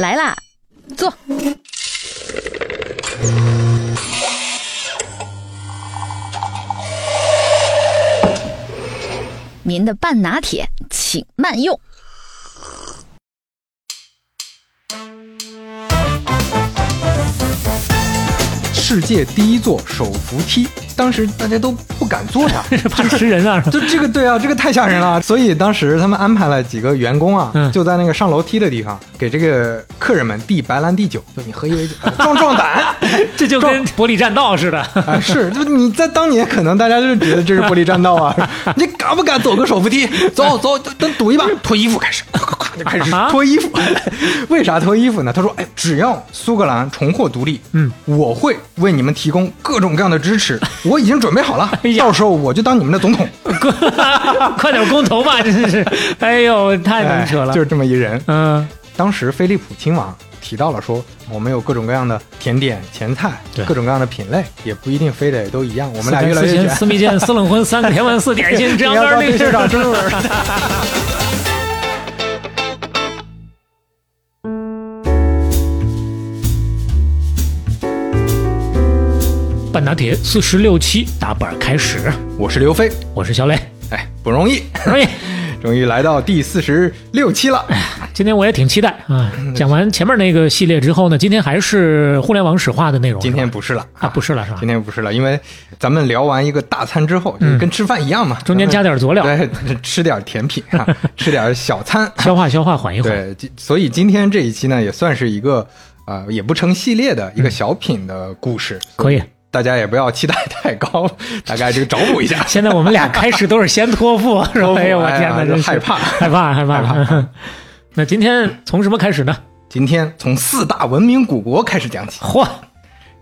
来啦，坐。您的半拿铁，请慢用。世界第一座手扶梯，当时大家都不敢坐呀，怕吃人啊！就这个对啊，这个太吓人了。所以当时他们安排了几个员工啊，嗯就在那个上楼梯的地方，给这个客人们递白兰地酒，就你喝一杯酒，壮壮胆。这就跟玻璃栈道似的。啊，是，就你在当年可能大家就觉得这是玻璃栈道啊，你敢不敢走个手扶梯？走走，等赌一把，脱衣服开始，就开始啊脱衣服。为啥脱衣服呢？他说，哎，只要苏格兰重获独立，嗯，我会为你们提供各种各样的支持，我已经准备好了 哎，到时候我就当你们的总统。快点公投吧！真是，哎呦，太能扯了。哎就是这么一人。嗯，当时菲利普亲王提到了说，我们有各种各样的甜点、前菜，各种各样的品类，也不一定非得都一样。我我们俩越来越卷。四蜜饯、四冷荤、三个甜文、四点心，这样你要当那个董事长半打铁四十六期打板开始，我是刘飞，我是小磊。哎，不容易，不容易，终于来到第四十六期了。今天我也挺期待啊！讲完前面那个系列之后呢，今天还是互联网史话的内容。今天不是了啊，不是了是吧今？天不是了，因为咱们聊完一个大餐之后，就是跟吃饭一样嘛，中间加点佐料，对，吃点甜品啊，吃点小餐。消化消化，缓一缓。对，所以今天这一期呢，也算是一个呃，也不成系列的一个小品的故事，可以所大家也不要期待太高，大概这个找补一下。现在我们俩开始都是先托付，是吧？哎呦，我天哪，真害怕害怕，害怕。害怕那今天从什么开始呢？今天从四大文明古国开始讲起，嚯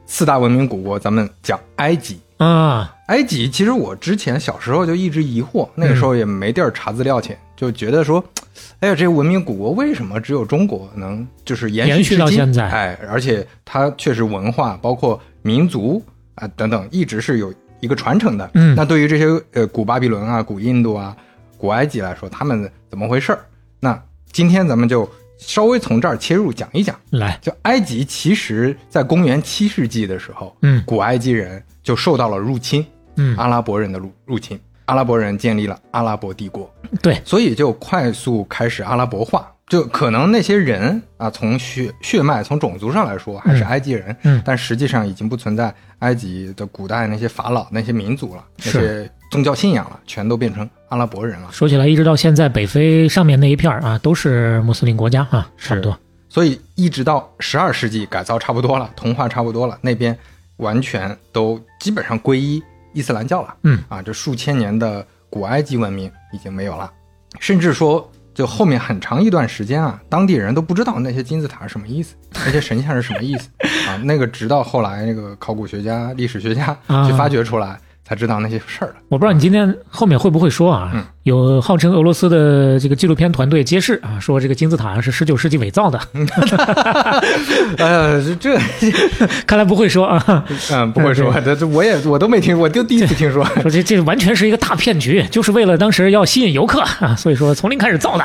四大文明古国，咱们讲埃及。啊，埃及其实我之前小时候就一直疑惑，那个时候也没地儿查资料去，就觉得说，哎呀，这个文明古国为什么只有中国能就是延延续到现在哎，而且它确实文化包括民族啊、等等，一直是有一个传承的。嗯那对于这些呃古巴比伦啊、古印度啊、古埃及来说，他们怎么回事儿？那今天咱们就稍微从这儿切入讲一讲。来，就埃及，其实在公元七世纪的时候，嗯古埃及人就受到了入侵，嗯，阿拉伯人的入入侵，阿拉伯人建立了阿拉伯帝国，对，所以就快速开始阿拉伯化。就可能那些人啊，从血血脉、从种族上来说还是埃及人，嗯但实际上已经不存在埃及的古代那些法老、那些民族了，那些宗教信仰了，全都变成阿拉伯人了。说起来，一直到现在，北非上面那一片儿啊，都是穆斯林国家啊，差不多。所以一直到十二世纪改造差不多了，同化差不多了，那边完全都基本上皈依伊斯兰教了。嗯啊，这数千年的古埃及文明已经没有了，甚至说，就后面很长一段时间啊，当地人都不知道那些金字塔是什么意思，那些神像是什么意思啊。那个直到后来那个考古学家、历史学家啊去发掘出来，才知道那些事儿了。我不知道你今天后面会不会说啊？嗯有号称俄罗斯的这个纪录片团队揭示啊，说这个金字塔是十九世纪伪造的，呃，这这 看来不会说啊，嗯不会说，这这我也我都没听，我就第一次听说。说这这完全是一个大骗局，就是为了当时要吸引游客啊，所以说从零开始造的。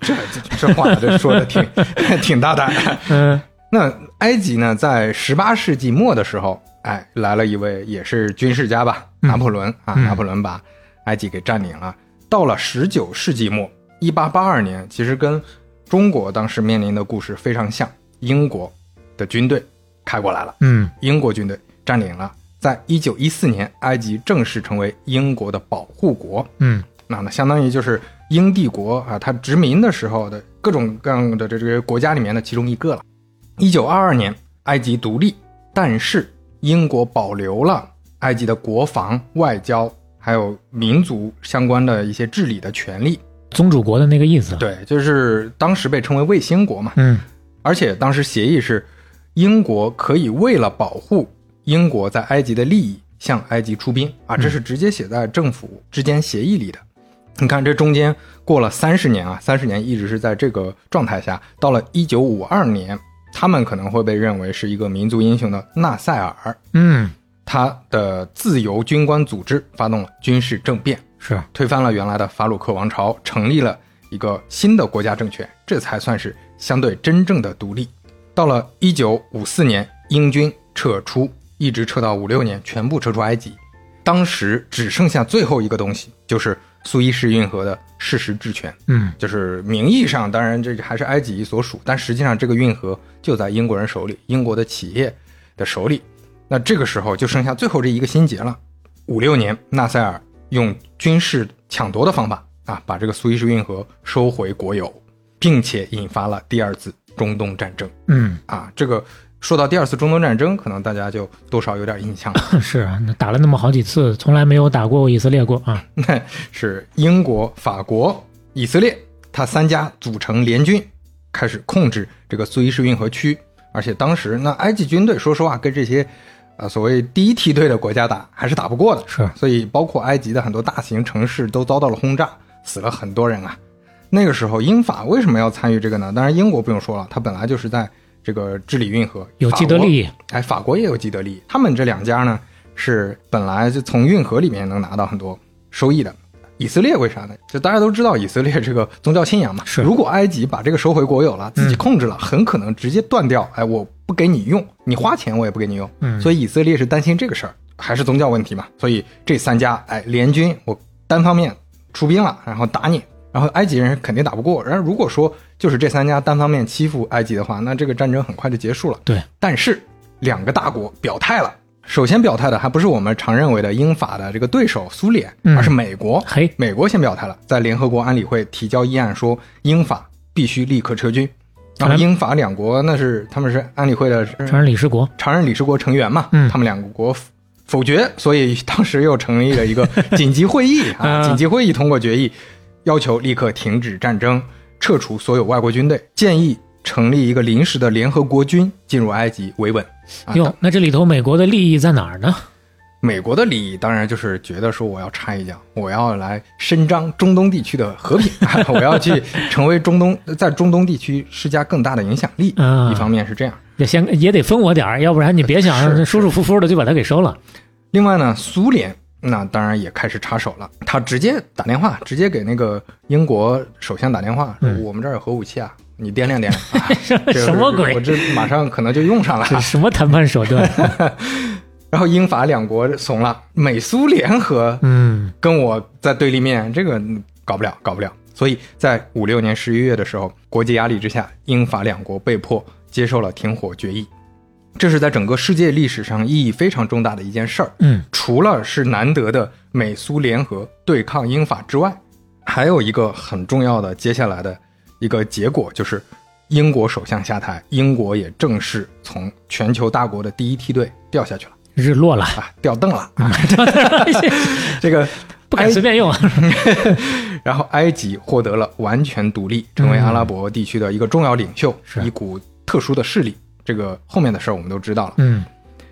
这这这话这说的挺挺大胆。嗯那埃及呢，在十八世纪末的时候，哎，来了一位也是军事家吧，拿破仑啊，嗯拿破仑把埃及给占领了。到了十九世纪末，一八八二年，其实跟中国当时面临的故事非常像，英国的军队开过来了，嗯英国军队占领了。在一九一四年，埃及正式成为英国的保护国。嗯那呢，相当于就是英帝国啊，它殖民的时候的各种各样的这这个国家里面的其中一个了。一九二二年，埃及独立，但是英国保留了埃及的国防、外交还有民族相关的一些治理的权利。宗主国的那个意思。，对，就是当时被称为卫星国嘛。嗯而且当时协议是，英国可以为了保护英国在埃及的利益，向埃及出兵啊，这是直接写在政府之间协议里的。你看，这中间过了三十年啊，三十年一直是在这个状态下。到了一九五二年，他们可能会被认为是一个民族英雄的纳赛尔，嗯，他的自由军官组织发动了军事政变，是推翻了原来的法鲁克王朝，成立了一个新的国家政权，这才算是相对真正的独立。到了一九五四年，英军撤出，一直撤到五六年，全部撤出埃及。当时只剩下最后一个东西，就是苏伊士运河的事实治权。嗯，就是名义上，当然这还是埃及所属，但实际上这个运河就在英国人手里，英国的企业的手里。那这个时候就剩下最后这一个心结了。五六年，纳赛尔用军事抢夺的方法啊，把这个苏伊士运河收回国有，并且引发了第二次中东战争。嗯，啊，这个说到第二次中东战争，可能大家就多少有点印象了。是啊，那打了那么好几次，从来没有打过以色列过啊。那是英国、法国、以色列，他三家组成联军，开始控制这个苏伊士运河区。而且当时那埃及军队，说实话，跟这些呃所谓第一梯队的国家打还是打不过的。是，所以包括埃及的很多大型城市都遭到了轰炸，死了很多人啊。那个时候英法为什么要参与这个呢？当然英国不用说了，它本来就是在这个治理运河，有既得利益。哎，法国也有既得利益。他们这两家呢，是本来就从运河里面能拿到很多收益的。以色列为啥呢？就大家都知道以色列这个宗教信仰嘛。是。如果埃及把这个收回国有了，自己控制了，很可能直接断掉。哎，我不给你用，你花钱我也不给你用。嗯。所以以色列是担心这个事儿，还是宗教问题嘛？所以这三家哎联军，我单方面出兵了，然后打你，然后埃及人肯定打不过。然后如果说就是这三家单方面欺负埃及的话，那这个战争很快就结束了。对。但是两个大国表态了。首先表态的还不是我们常认为的英法的这个对手苏联，而是美国。嘿，美国先表态了，在联合国安理会提交议案说英法必须立刻撤军。然后英法两国那是他们是安理会的常任理事国，常任理事国成员嘛，嗯，他们两个国否决，所以当时又成立了一个 紧急会议啊，紧急会议通过决议，要求立刻停止战争，撤除所有外国军队，建议成立一个临时的联合国军进入埃及维稳。哟，那这里头美国的利益在哪儿呢？美国的利益当然就是觉得说我要插一脚，我要来伸张中东地区的和平，我要去成为中东在中东地区施加更大的影响力。一方面是这样，也先也得分我点儿，要不然你别想舒舒服服的就把它给收了。另外呢，苏联那当然也开始插手了，他直接打电话，直接给那个英国首相打电话，说我们这儿有核武器啊。你掂量掂量，什么鬼？我这马上可能就用上了。什么谈判手段？然后英法两国怂了，美苏联合，嗯，跟我在对立面，这个搞不了，搞不了。所以在五六年十一月的时候，国际压力之下，英法两国被迫接受了停火决议。这是在整个世界历史上意义非常重大的一件事儿。嗯，除了是难得的美苏联合对抗英法之外，还有一个很重要的接下来的。一个结果就是，英国首相下台，英国也正式从全球大国的第一梯队掉下去了，日落了啊，掉凳了。啊 这个不敢随便用。然后埃及获得了完全独立，成为阿拉伯地区的一个重要领袖，一股特殊的势力。这个后面的事儿我们都知道了。嗯，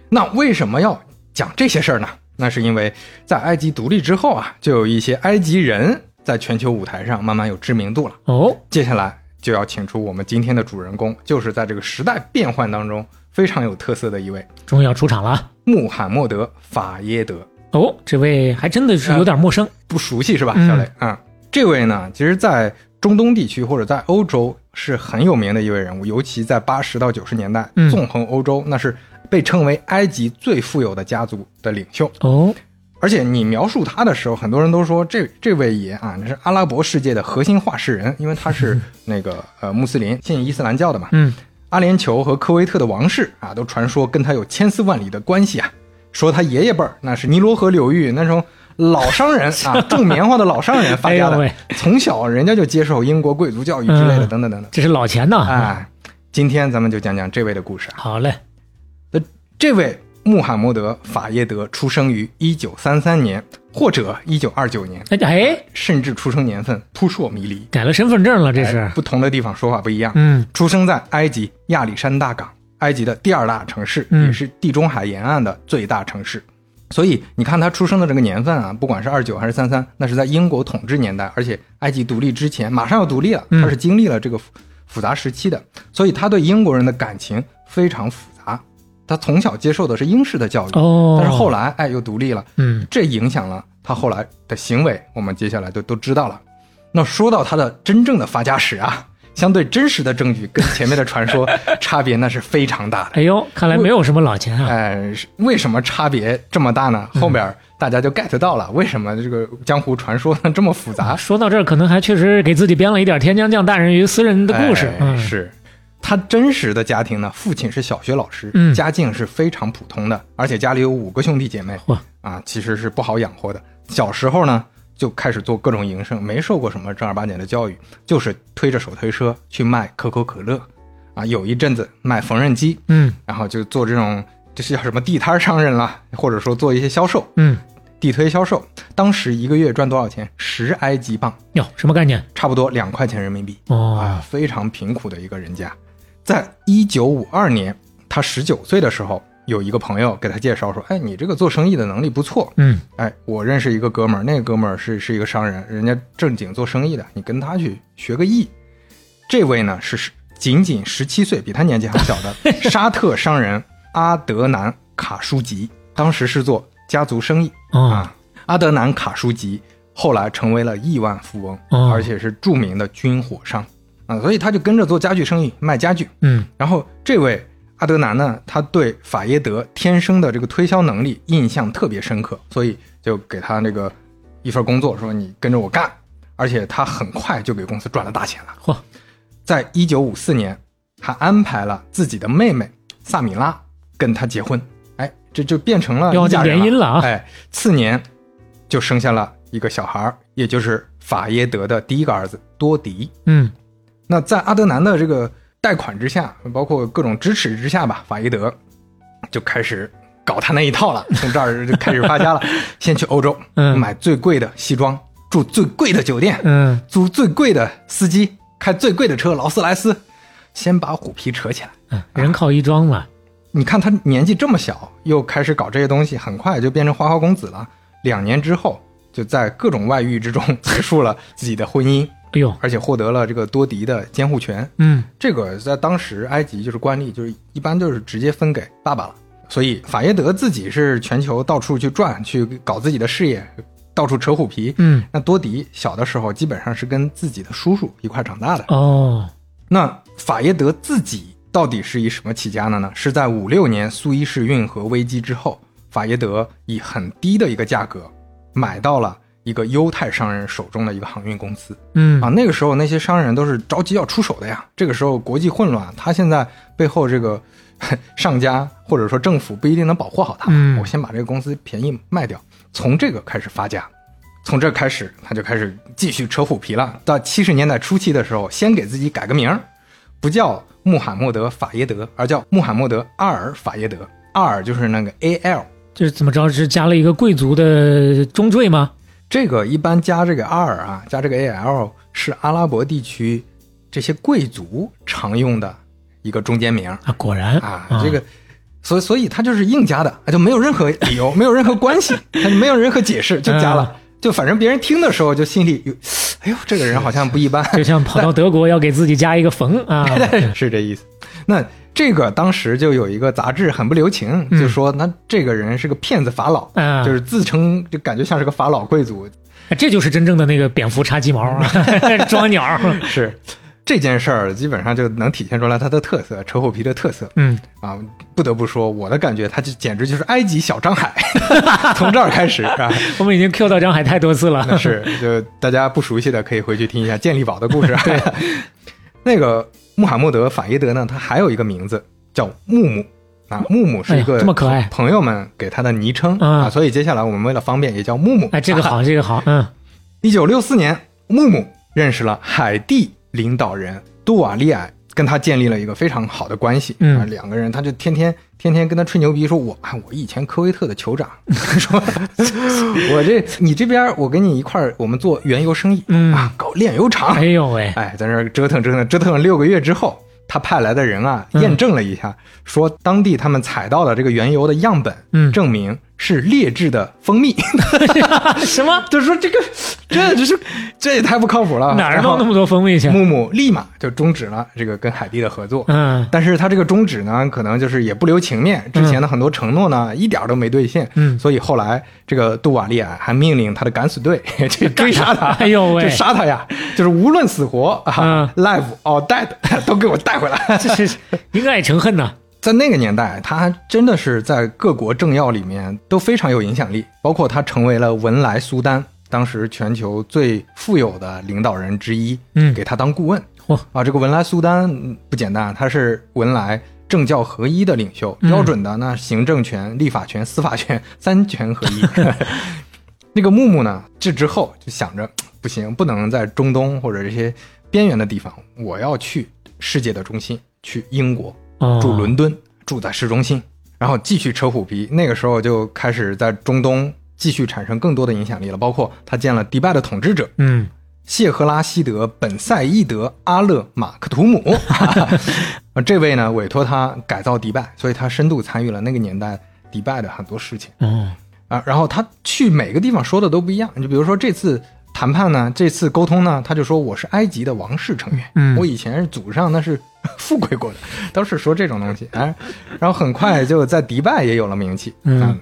那为什么要讲这些事儿呢？那是因为在埃及独立之后啊，就有一些埃及人。在全球舞台上慢慢有知名度了哦。接下来就要请出我们今天的主人公，就是在这个时代变换当中非常有特色的一位，终于要出场了——穆罕默德·法耶德。哦，这位还真的是有点陌生，不熟悉是吧，小雷？啊，这位呢，其实，在中东地区或者在欧洲是很有名的一位人物，尤其在八十到九十年代，纵横欧洲，那是被称为埃及最富有的家族的领袖哦。而且你描述他的时候，很多人都说这这位爷啊，那是阿拉伯世界的核心话事人，因为他是 那个呃穆斯林，信伊斯兰教的嘛。嗯，阿联酋和科威特的王室啊，都传说跟他有千丝万缕的关系啊。说他爷爷辈儿那是尼罗河流域那种老商人啊，种棉花的老商人发家的，从小人家就接受英国贵族教育之类的，等等等等。这是老钱呐！哎，今天咱们就讲讲这位的故事。好嘞，那这位。穆罕默德·法耶德出生于一九三三年或者一九二九年，哎，甚至出生年份扑朔迷离，改了身份证了，这是不同的地方说法不一样。嗯，出生在埃及亚历山大港，埃及的第二大城市，也是地中海沿岸的最大城市。所以你看他出生的这个年份啊，不管是二九还是三三，那是在英国统治年代，而且埃及独立之前，马上要独立了，他是经历了这个复杂时期的，所以他对英国人的感情非常复。他从小接受的是英式的教育，但是后来哎又独立了，嗯，这影响了他后来的行为。我们接下来都都知道了。那说到他的真正的发家史啊，相对真实的证据跟前面的传说 差别那是非常大的。哎呦，看来没有什么老钱啊。哎，是为什么差别这么大呢？后边大家就 get 到了，为什么这个江湖传说这么复杂？说到这儿，可能还确实给自己编了一点天将降大任于斯人的故事。哎嗯，是他真实的家庭呢，父亲是小学老师，嗯家境是非常普通的，而且家里有五个兄弟姐妹嚯，啊，其实是不好养活的。小时候呢，就开始做各种营生，没受过什么正儿八经的教育，就是推着手推车去卖可口可乐，啊，有一阵子卖缝纫机，嗯然后就做这种这是叫什么地摊商人啦，或者说做一些销售，嗯，地推销售。当时一个月赚多少钱？十埃及镑，哟，什么概念？差不多两块钱人民币。哦啊，，非常贫苦的一个人家。在一九五二年，他十九岁的时候，有一个朋友给他介绍说：“哎，你这个做生意的能力不错。嗯哎，我认识一个哥们儿，那个哥们儿是是一个商人，人家正经做生意的，你跟他去学个艺。”这位呢是是仅仅十七岁，比他年纪还小的 沙特商人阿德南卡舒吉，当时是做家族生意。哦啊，阿德南卡舒吉后来成为了亿万富翁，哦而且是著名的军火商啊，所以他就跟着做家具生意，卖家具。嗯然后这位阿德南呢，他对法耶德天生的这个推销能力印象特别深刻，所以就给他那个一份工作，说你跟着我干。而且他很快就给公司赚了大钱了。嚯，在一九五四年，他安排了自己的妹妹萨米拉跟他结婚，哎，这就变成了要一家人联姻了啊哎，次年就生下了一个小孩儿，也就是法耶德的第一个儿子多迪。嗯那在阿德南的这个贷款之下，包括各种支持之下吧，法伊德就开始搞他那一套了，从这儿就开始发家了。先去欧洲，嗯买最贵的西装，住最贵的酒店，嗯租最贵的司机，开最贵的车劳斯莱斯，先把虎皮扯起来。嗯，人靠衣装嘛。你看他年纪这么小，又开始搞这些东西，很快就变成花花公子了。两年之后，就在各种外遇之中结束了自己的婚姻，哎呦，而且获得了这个多迪的监护权。嗯这个在当时埃及就是惯例，就是一般就是直接分给爸爸了。所以法耶德自己是全球到处去转，去搞自己的事业，到处扯虎皮。嗯那多迪小的时候基本上是跟自己的叔叔一块长大的。哦，那法耶德自己到底是以什么起家的呢？是在五六年苏伊士运河危机之后，法耶德以很低的一个价格买到了一个犹太商人手中的一个航运公司。嗯啊，那个时候那些商人都是着急要出手的呀。这个时候国际混乱，他现在背后这个 上家或者说政府不一定能保护好他。嗯我先把这个公司便宜卖掉，从这个开始发家。从这开始，他就开始继续扯虎皮了。到七十年代初期的时候，先给自己改个名儿，不叫穆罕默德·法耶德，而叫穆罕默德·阿尔·法耶德。阿尔就是那个 A L，就是怎么着？是加了一个贵族的中缀吗？这个一般加这个阿尔啊，加这个 A L 是阿拉伯地区这些贵族常用的一个中间名啊，果然啊。这个，所以所以他就是硬加的，啊就没有任何理由，没有任何关系，没有任何解释就加了。就反正别人听的时候就心里有，哎呦，这个人好像不一般，就像跑到德国要给自己加一个冯啊。是这意思。那这个当时就有一个杂志很不留情，就说那这个人是个骗子法老，嗯就是自称就感觉像是个法老贵族，这就是真正的那个蝙蝠插鸡毛啊，装鸟。是这件事儿基本上就能体现出来它的特色，扯虎皮的特色嗯，啊！不得不说，我的感觉，它就简直就是埃及小张海，从这儿开始啊。我们已经 Q 到张海太多次了。是，就大家不熟悉的可以回去听一下健力宝的故事。对，那个穆罕默德·法伊德呢，他还有一个名字叫木木啊，木木是一哎个呀这么可爱。朋友们给他的昵称啊啊，所以接下来我们为了方便也叫木木。哎，这个好，这个好，嗯。一九六四年，木木认识了海地领导人杜瓦利埃，跟他建立了一个非常好的关系。两个人他就天天天天跟他吹牛逼，说我啊，我以前科威特的酋长，说我这你这边我跟你一块儿，我们做原油生意，嗯。啊，搞炼油厂。哎呦喂，哎，在那儿折腾折腾折腾了六个月之后，他派来的人啊，嗯。验证了一下，说当地他们采到的这个原油的样本，嗯。证明是劣质的蜂蜜。什么？就是说这个，这就是这也太不靠谱了。哪儿弄那么多蜂蜜去？木木立马就终止了这个跟海蒂的合作。嗯但是他这个终止呢，可能就是也不留情面，之前的很多承诺呢，一点儿都没兑现。嗯所以后来这个杜瓦利啊，还命令他的敢死队 去追杀他，哎呦喂就杀他呀，就是无论死活啊、嗯 l i v e or dead，都给我带回来。这是应该也成恨呐。在那个年代，他还真的是在各国政要里面都非常有影响力，包括他成为了文莱苏丹，当时全球最富有的领导人之一，嗯给他当顾问。嚯啊，这个文莱苏丹嗯不简单，他是文莱政教合一的领袖，嗯标准的那行政权、立法权、司法权三权合一。那个木木呢，这之后就想着不行，不能在中东或者这些边缘的地方，我要去世界的中心，去英国。哦，住伦敦，住在市中心，然后继续扯虎皮。那个时候就开始在中东继续产生更多的影响力了，包括他见了迪拜的统治者嗯谢赫拉希德本赛义德阿勒马克图姆，啊 这位呢委托他改造迪拜，所以他深度参与了那个年代迪拜的很多事情哦啊。然后他去每个地方说的都不一样，你就比如说这次。谈判呢？这次沟通呢？他就说我是埃及的王室成员，嗯我以前是祖上那是 富贵过的，都是说这种东西。哎，然后很快就在迪拜也有了名气，嗯啊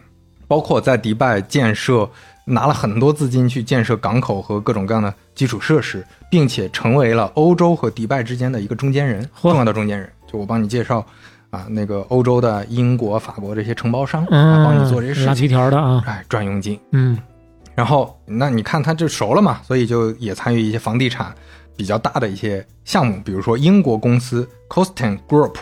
包括在迪拜建设，拿了很多资金去建设港口和各种各样的基础设施，并且成为了欧洲和迪拜之间的一个中间人，重要的中间人。就我帮你介绍啊，那个欧洲的英国、法国这些承包商帮你做这些事拉皮情，条的啊。哎，赚佣金。嗯然后那你看他就熟了嘛，所以就也参与一些房地产比较大的一些项目，比如说英国公司 Costain Group，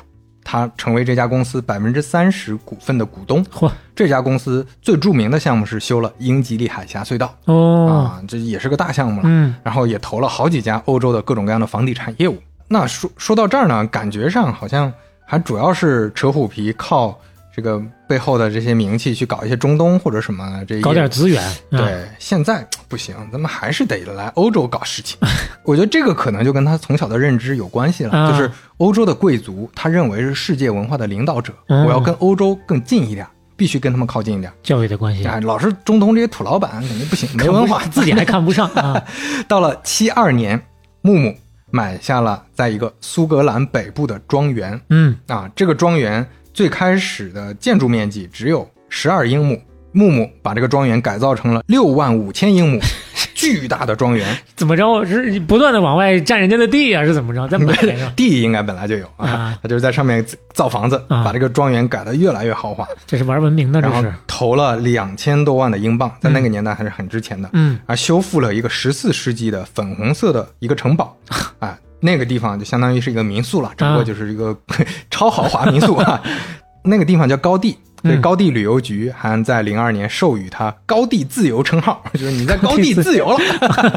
他成为这家公司百分之三十股份的股东。嚯这家公司最著名的项目是修了英吉利海峡隧道、哦啊，这也是个大项目了。嗯然后也投了好几家欧洲的各种各样的房地产业务。那说说到这儿呢，感觉上好像还主要是扯虎皮，靠这个背后的这些名气去搞一些中东或者什么这搞点资源。啊，对，现在不行，咱们还是得来欧洲搞事情。我觉得这个可能就跟他从小的认知有关系了，啊就是欧洲的贵族，他认为是世界文化的领导者，嗯我要跟欧洲更近一点，必须跟他们靠近一点。教育的关系，哎，老是中东这些土老板肯定不行，没文化，自己还看不上 啊。到了七二年，木木买下了在一个苏格兰北部的庄园嗯啊，这个庄园最开始的建筑面积只有十二英亩，木木把这个庄园改造成了六万五千英亩，巨大的庄园，怎么着？是不断的往外占人家的地啊？是怎么着？在买是吧？地应该本来就有啊啊，他就是在上面造房子，啊把这个庄园改得越来越豪华，这是玩文明的，这是。投了两千多万的英镑，在那个年代还是很值钱的。嗯啊，修复了一个十四世纪的粉红色的一个城堡，啊，那个地方就相当于是一个民宿了，只不过就是一个 超豪华民宿啊。那个地方叫高地，所以嗯高地旅游局还在零二年授予它“高地自由”称号，就是你在高地自由了。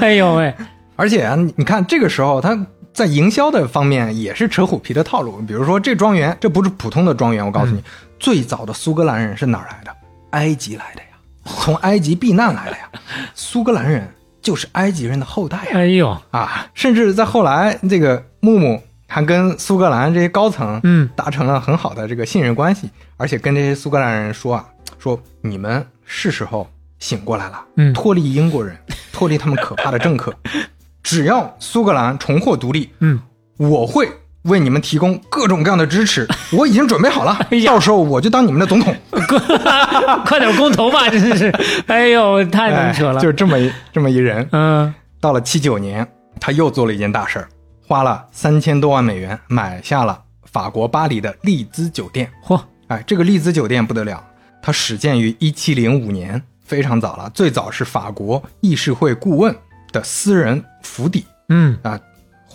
哎呦喂，而且啊，你你看这个时候他在营销的方面也是扯虎皮的套路，比如说这庄园，这不是普通的庄园，我告诉你，最早的苏格兰人是哪儿来的？埃及来的呀，从埃及避难来的呀，苏格兰人就是埃及人的后代呀。哎呦，啊，甚至在后来，这个木木还跟苏格兰这些高层，嗯，达成了很好的这个信任关系，而且跟这些苏格兰人说啊，说你们是时候醒过来了，嗯脱离英国人，脱离他们可怕的政客，只要苏格兰重获独立，嗯，我会。为你们提供各种各样的支持，我已经准备好了哎，到时候我就当你们的总统。快点公投吧！真是，哎呦，太能扯了。哎就是这么一这么一人。嗯到了七九年，他又做了一件大事儿，花了三千多万美元买下了法国巴黎的丽兹酒店。嚯，哎，这个丽兹酒店不得了，它始建于一七零五年，非常早了。最早是法国议事会顾问的私人府邸嗯啊。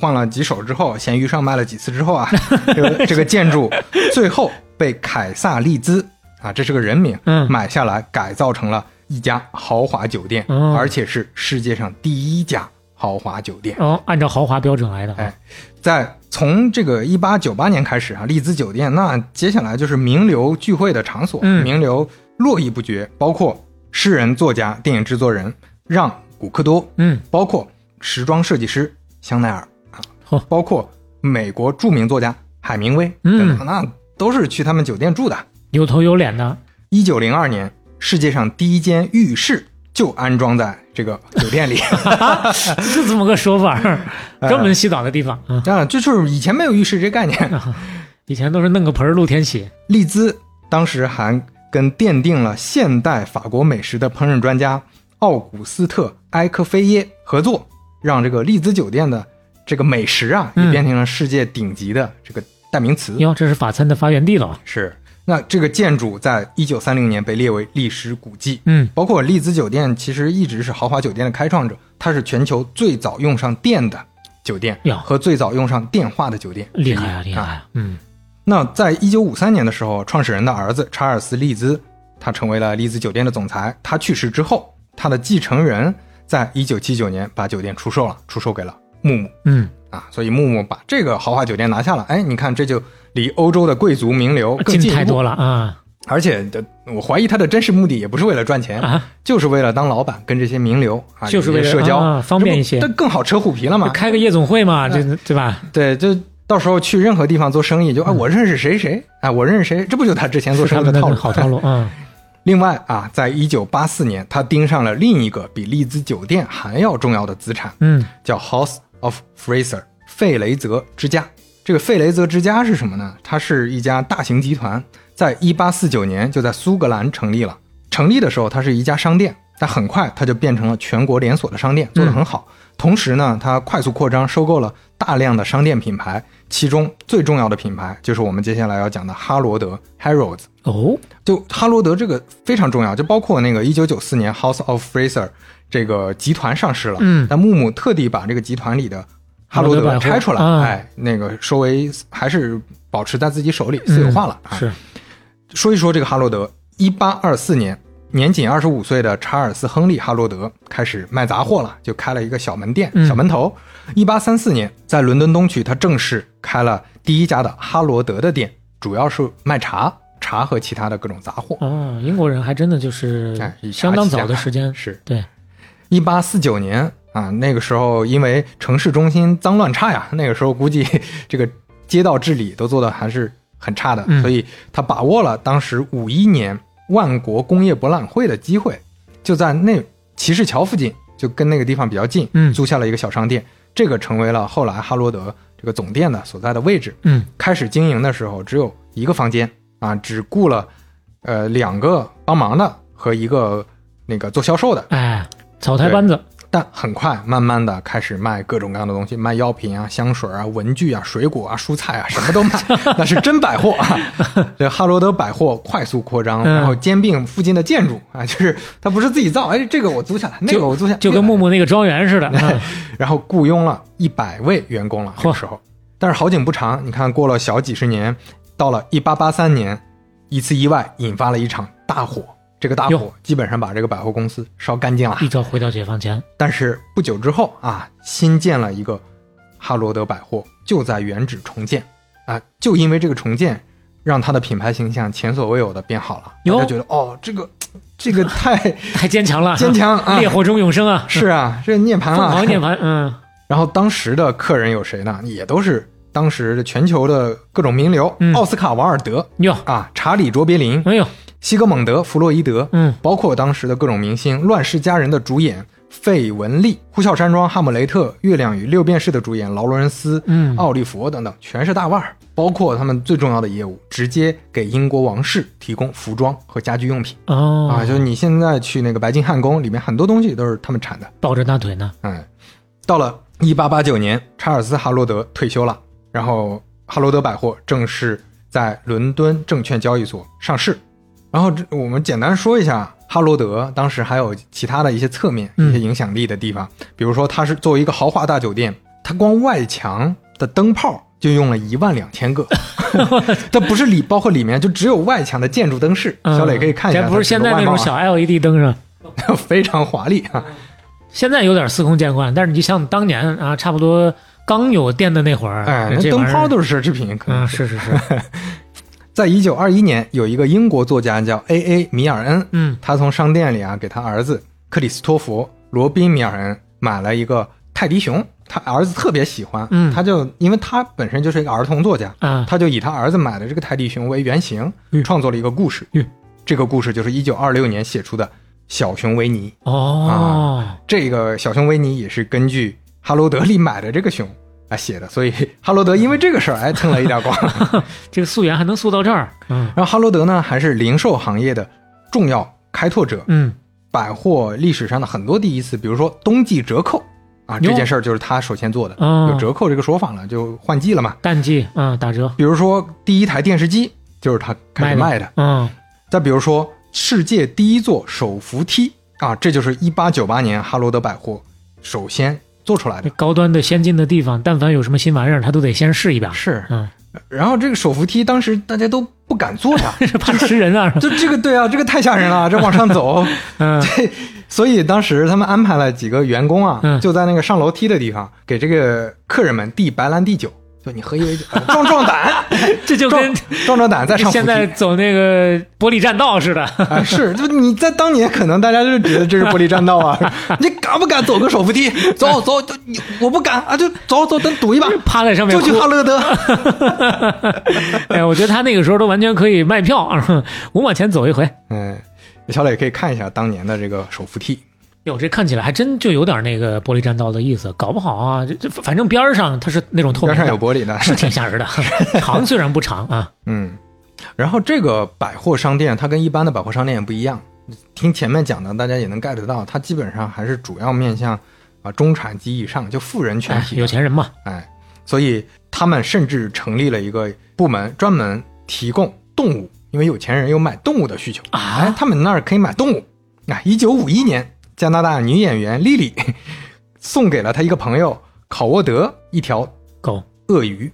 换了几手之后，闲鱼上卖了几次之后啊，这个这个建筑最后被凯撒利兹啊，这是个人名，嗯。买下来改造成了一家豪华酒店，嗯而且是世界上第一家豪华酒店。哦，按照豪华标准来的。哎，在从这个一八九八年开始啊，利兹酒店那接下来就是名流聚会的场所，嗯。名流络绎不绝，包括诗人、作家、电影制作人让·古克多，嗯。包括时装设计师香奈儿包括美国著名作家海明威嗯那都是去他们酒店住的。有头有脸的。一九零二年，世界上第一间浴室就安装在这个酒店里。是这么个说法，专门洗澡的地方啊。啊，这就是以前没有浴室这概念。以前都是弄个盆儿露天洗。利兹当时还跟奠定了现代法国美食的烹饪专家奥古斯特·埃科菲耶合作，让这个利兹酒店的这个美食啊，也嗯变成了世界顶级的这个代名词。哟，这是法餐的发源地了。是，那这个建筑在一九三零年被列为历史古迹。嗯，包括丽兹酒店，其实一直是豪华酒店的开创者，它是全球最早用上电的酒店呀和最早用上电话的酒店。厉害啊，厉害啊！嗯，那在一九五三年的时候，创始人的儿子查尔斯·利兹，他成为了丽兹酒店的总裁。他去世之后，他的继承人在一九七九年把酒店出售了，出售给了木木嗯，啊。所以木木把这个豪华酒店拿下了。哎，你看这就离欧洲的贵族名流更近太多了啊而且的，我怀疑他的真实目的也不是为了赚钱，啊！就是为了当老板，跟这些名流啊，就是为了社交、啊方便一些这更好扯虎皮了嘛？开个夜总会嘛，这对吧？对，就到时候去任何地方做生意，就啊，我认识谁谁，哎，我认识谁，这不就他之前做生意的套路？好套路 嗯！另外啊，在一九八四年，他盯上了另一个比丽兹酒店还要重要的资产，嗯，叫 House of Fraser 费雷泽之家。这个费雷泽之家是什么呢？它是一家大型集团，在一八四九年就在苏格兰成立了。成立的时候，它是一家商店，但很快它就变成了全国连锁的商店，做得很好。同时呢，它快速扩张，收购了大量的商店品牌，其中最重要的品牌就是我们接下来要讲的哈罗德 （Harrods）。哦，就哈罗德这个非常重要，就包括那个一九九四年 House of Fraser 这个集团上市了，嗯但木木特地把这个集团里的哈罗德拆出来，啊哎，那个收为还是保持在自己手里，私有化了。是，说一说这个哈罗德，一八二四年。年仅二十五岁的查尔斯·亨利·哈罗德开始卖杂货了，就开了一个小门店、嗯小门头。一八三四年，在伦敦东区，他正式开了第一家的哈罗德的店，主要是卖茶、茶和其他的各种杂货。哦，英国人还真的就是哎相当早的时间，是对，一八四九年啊，那个时候因为城市中心脏乱差呀，那个时候估计这个街道治理都做的还是很差的，嗯。所以他把握了当时五一年万国工业博览会的机会，就在那骑士桥附近，就跟那个地方比较近，嗯。租下了一个小商店，这个成为了后来哈罗德这个总店的所在的位置。嗯，开始经营的时候只有一个房间啊，只雇了呃两个帮忙的和一个那个做销售的，哎，草台班子，但很快慢慢的开始卖各种各样的东西，卖药品啊、香水啊、文具啊、水果啊、蔬菜啊，什么都卖，那是真百货啊！这哈罗德百货快速扩张，嗯然后兼并附近的建筑啊，就是它不是自己造，哎，这个我租下来，那个我租下来，就跟木木那个庄园似的。啊然后雇佣了一百位员工了，那个时候。但是好景不长，你看过了小几十年，到了一八八三年，一次意外引发了一场大火，这个大火基本上把这个百货公司烧干净了。一朝回到解放前，但是不久之后啊，新建了一个哈罗德百货，就在原址重建啊，就因为这个重建，让它的品牌形象前所未有的变好了。哟大家觉得哦，这个这个太 太坚强了，坚强啊 烈！火中永生啊！是啊，这涅槃了。凤凰涅槃，嗯，然后当时的客人有谁呢？也都是当时的全球的各种名流，嗯。奥斯卡·王尔德哟，啊，查理·卓别林、哎呦，西格蒙德·弗洛伊德，嗯，包括当时的各种明星，《乱世佳人》的主演费雯丽，《呼啸山庄》《哈姆雷特》《月亮与六便士》的主演劳伦斯、嗯奥利佛等等，全是大腕儿。包括他们最重要的业务，直接给英国王室提供服装和家居用品、哦，啊！就是你现在去那个白金汉宫，里面很多东西都是他们产的。抱着大腿呢，嗯，到了一八八九年，查尔斯·哈罗德退休了，然后哈罗德百货正式在伦敦证券交易所上市。然后这我们简单说一下，哈罗德当时还有其他的一些侧面、嗯一些影响力的地方，比如说它是作为一个豪华大酒店，它光外墙的灯泡就用了一万两千个，它不是里包括里面就只有外墙的建筑灯饰，嗯小磊可以看一下，这不是现在那种小 LED 灯是吧？它整个外貌啊非常华丽啊。现在有点司空见惯，但是你像当年啊，差不多刚有电的那会儿，哎，灯泡都是奢侈品，可能嗯，是。是是是，在一九二一年，有一个英国作家叫 A.A. 米尔恩，嗯。他从商店里啊给他儿子克里斯托弗·罗宾·米尔恩买了一个泰迪熊，他儿子特别喜欢，嗯。他就因为他本身就是一个儿童作家，啊，他就以他儿子买的这个泰迪熊为原型，嗯。创作了一个故事。嗯。这个故事就是一九二六年写出的《小熊维尼》。哦，这个小熊维尼也是根据哈罗德里买的这个熊啊写的，所以哈罗德因为这个事儿哎蹭了一点光。这个溯源还能溯到这儿，嗯。然后哈罗德呢还是零售行业的重要开拓者，嗯，百货历史上的很多第一次，比如说冬季折扣啊，这件事儿就是他首先做的，哦。有折扣这个说法了，就换季了嘛。淡季嗯打折。比如说第一台电视机就是他开始卖的，嗯。再比如说世界第一座手扶梯啊，这就是一八九八年哈罗德百货首先做出来的。高端的先进的地方，但凡有什么新玩意儿，他都得先试一把，是，嗯，然后这个手扶梯当时大家都不敢坐呀，是 怕吃人啊，就这个对啊，这个太吓人了，这往上走，嗯。所以当时他们安排了几个员工啊，嗯。就在那个上楼梯的地方给这个客人们递白兰地酒，就你喝一杯酒，呃壮 壮胆，这就跟壮壮胆再上扶现在。走那个玻璃栈道似的，啊，是，就你在当年可能大家就觉得这是玻璃栈道啊，你敢不敢走个手扶梯？走走，就你我不敢啊，就走走，咱赌一把，趴在上面就去哈乐德。哎，我觉得他那个时候都完全可以卖票，啊五毛钱走一回。嗯，小磊可以看一下当年的这个手扶梯。哟，这看起来还真就有点那个玻璃栈道的意思，搞不好啊，这这反正边儿上它是那种透明的，边上有玻璃的，是挺吓人的。长虽然不长啊，嗯，然后这个百货商店它跟一般的百货商店也不一样，听前面讲的，大家也能 get 到，它基本上还是主要面向啊中产及以上，就富人群哎体的，有钱人嘛，哎，所以他们甚至成立了一个部门，专门提供动物，因为有钱人有买动物的需求啊哎，他们那儿可以买动物。啊，一九五一年，加拿大女演员莉莉 送给了她一个朋友考沃德一条狗、鳄鱼，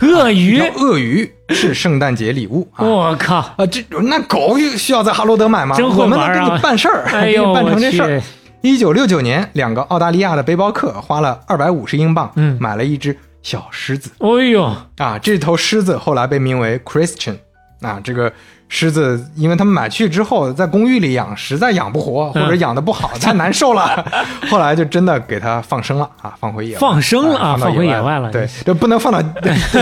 鳄鱼鳄鱼是圣诞节礼物啊。我靠，啊，这那狗需要在哈罗德买吗？真会我们能给你办事儿，哎 给办成这事儿去。一九六九年，两个澳大利亚的背包客花了二百五十英镑，嗯买了一只小狮子哎呦，啊。这头狮子后来被名为 Christian 啊。这个狮子，因为他们买去之后，在公寓里养，实在养不活，或者养的不好，太难受了，后来就真的给它放生了啊，放回野外放生了啊放放回野野外了对，这不能放到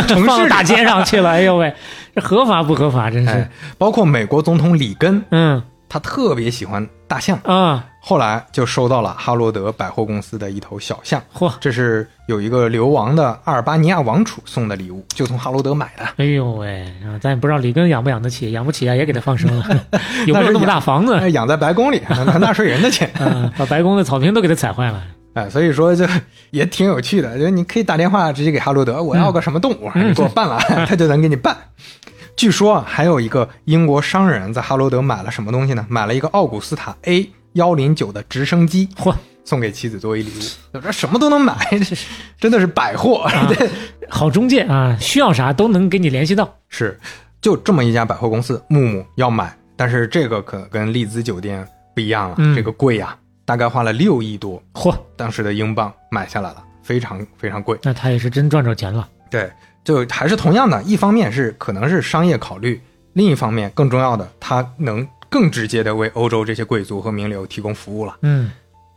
城市 大街上去了，哎呦喂，这合法不合法？真是。哎，，包括美国总统里根，嗯他特别喜欢大象。啊，后来就收到了哈罗德百货公司的一头小象，嚯，这是有一个流亡的阿尔巴尼亚王储送的礼物，就从哈罗德买的。哎呦喂，啊，咱也不知道里根养不养得起，养不起啊，也给他放生了，有没有那么大房子？哎，养在白宫里，那纳税人的钱。啊，把白宫的草坪都给他踩坏了。哎，所以说就也挺有趣的，就你可以打电话直接给哈罗德，我要个什么动物，你给我办了，他就能给你办。据说啊，还有一个英国商人在哈罗德买了什么东西呢？买了一个奥古斯塔 A 幺零九的直升机，嚯，送给妻子作为礼物。这什么都能买，这是真的是百货。对，好中介啊，需要啥都能给你联系到。是，就这么一家百货公司，木木要买，但是这个可跟丽兹酒店不一样了，嗯这个贵呀、大概花了六亿多嚯，当时的英镑买下来了，非常非常贵。那他也是真赚着钱了。对，就还是同样的，一方面是可能是商业考虑，另一方面更重要的，它能更直接的为欧洲这些贵族和名流提供服务了。嗯，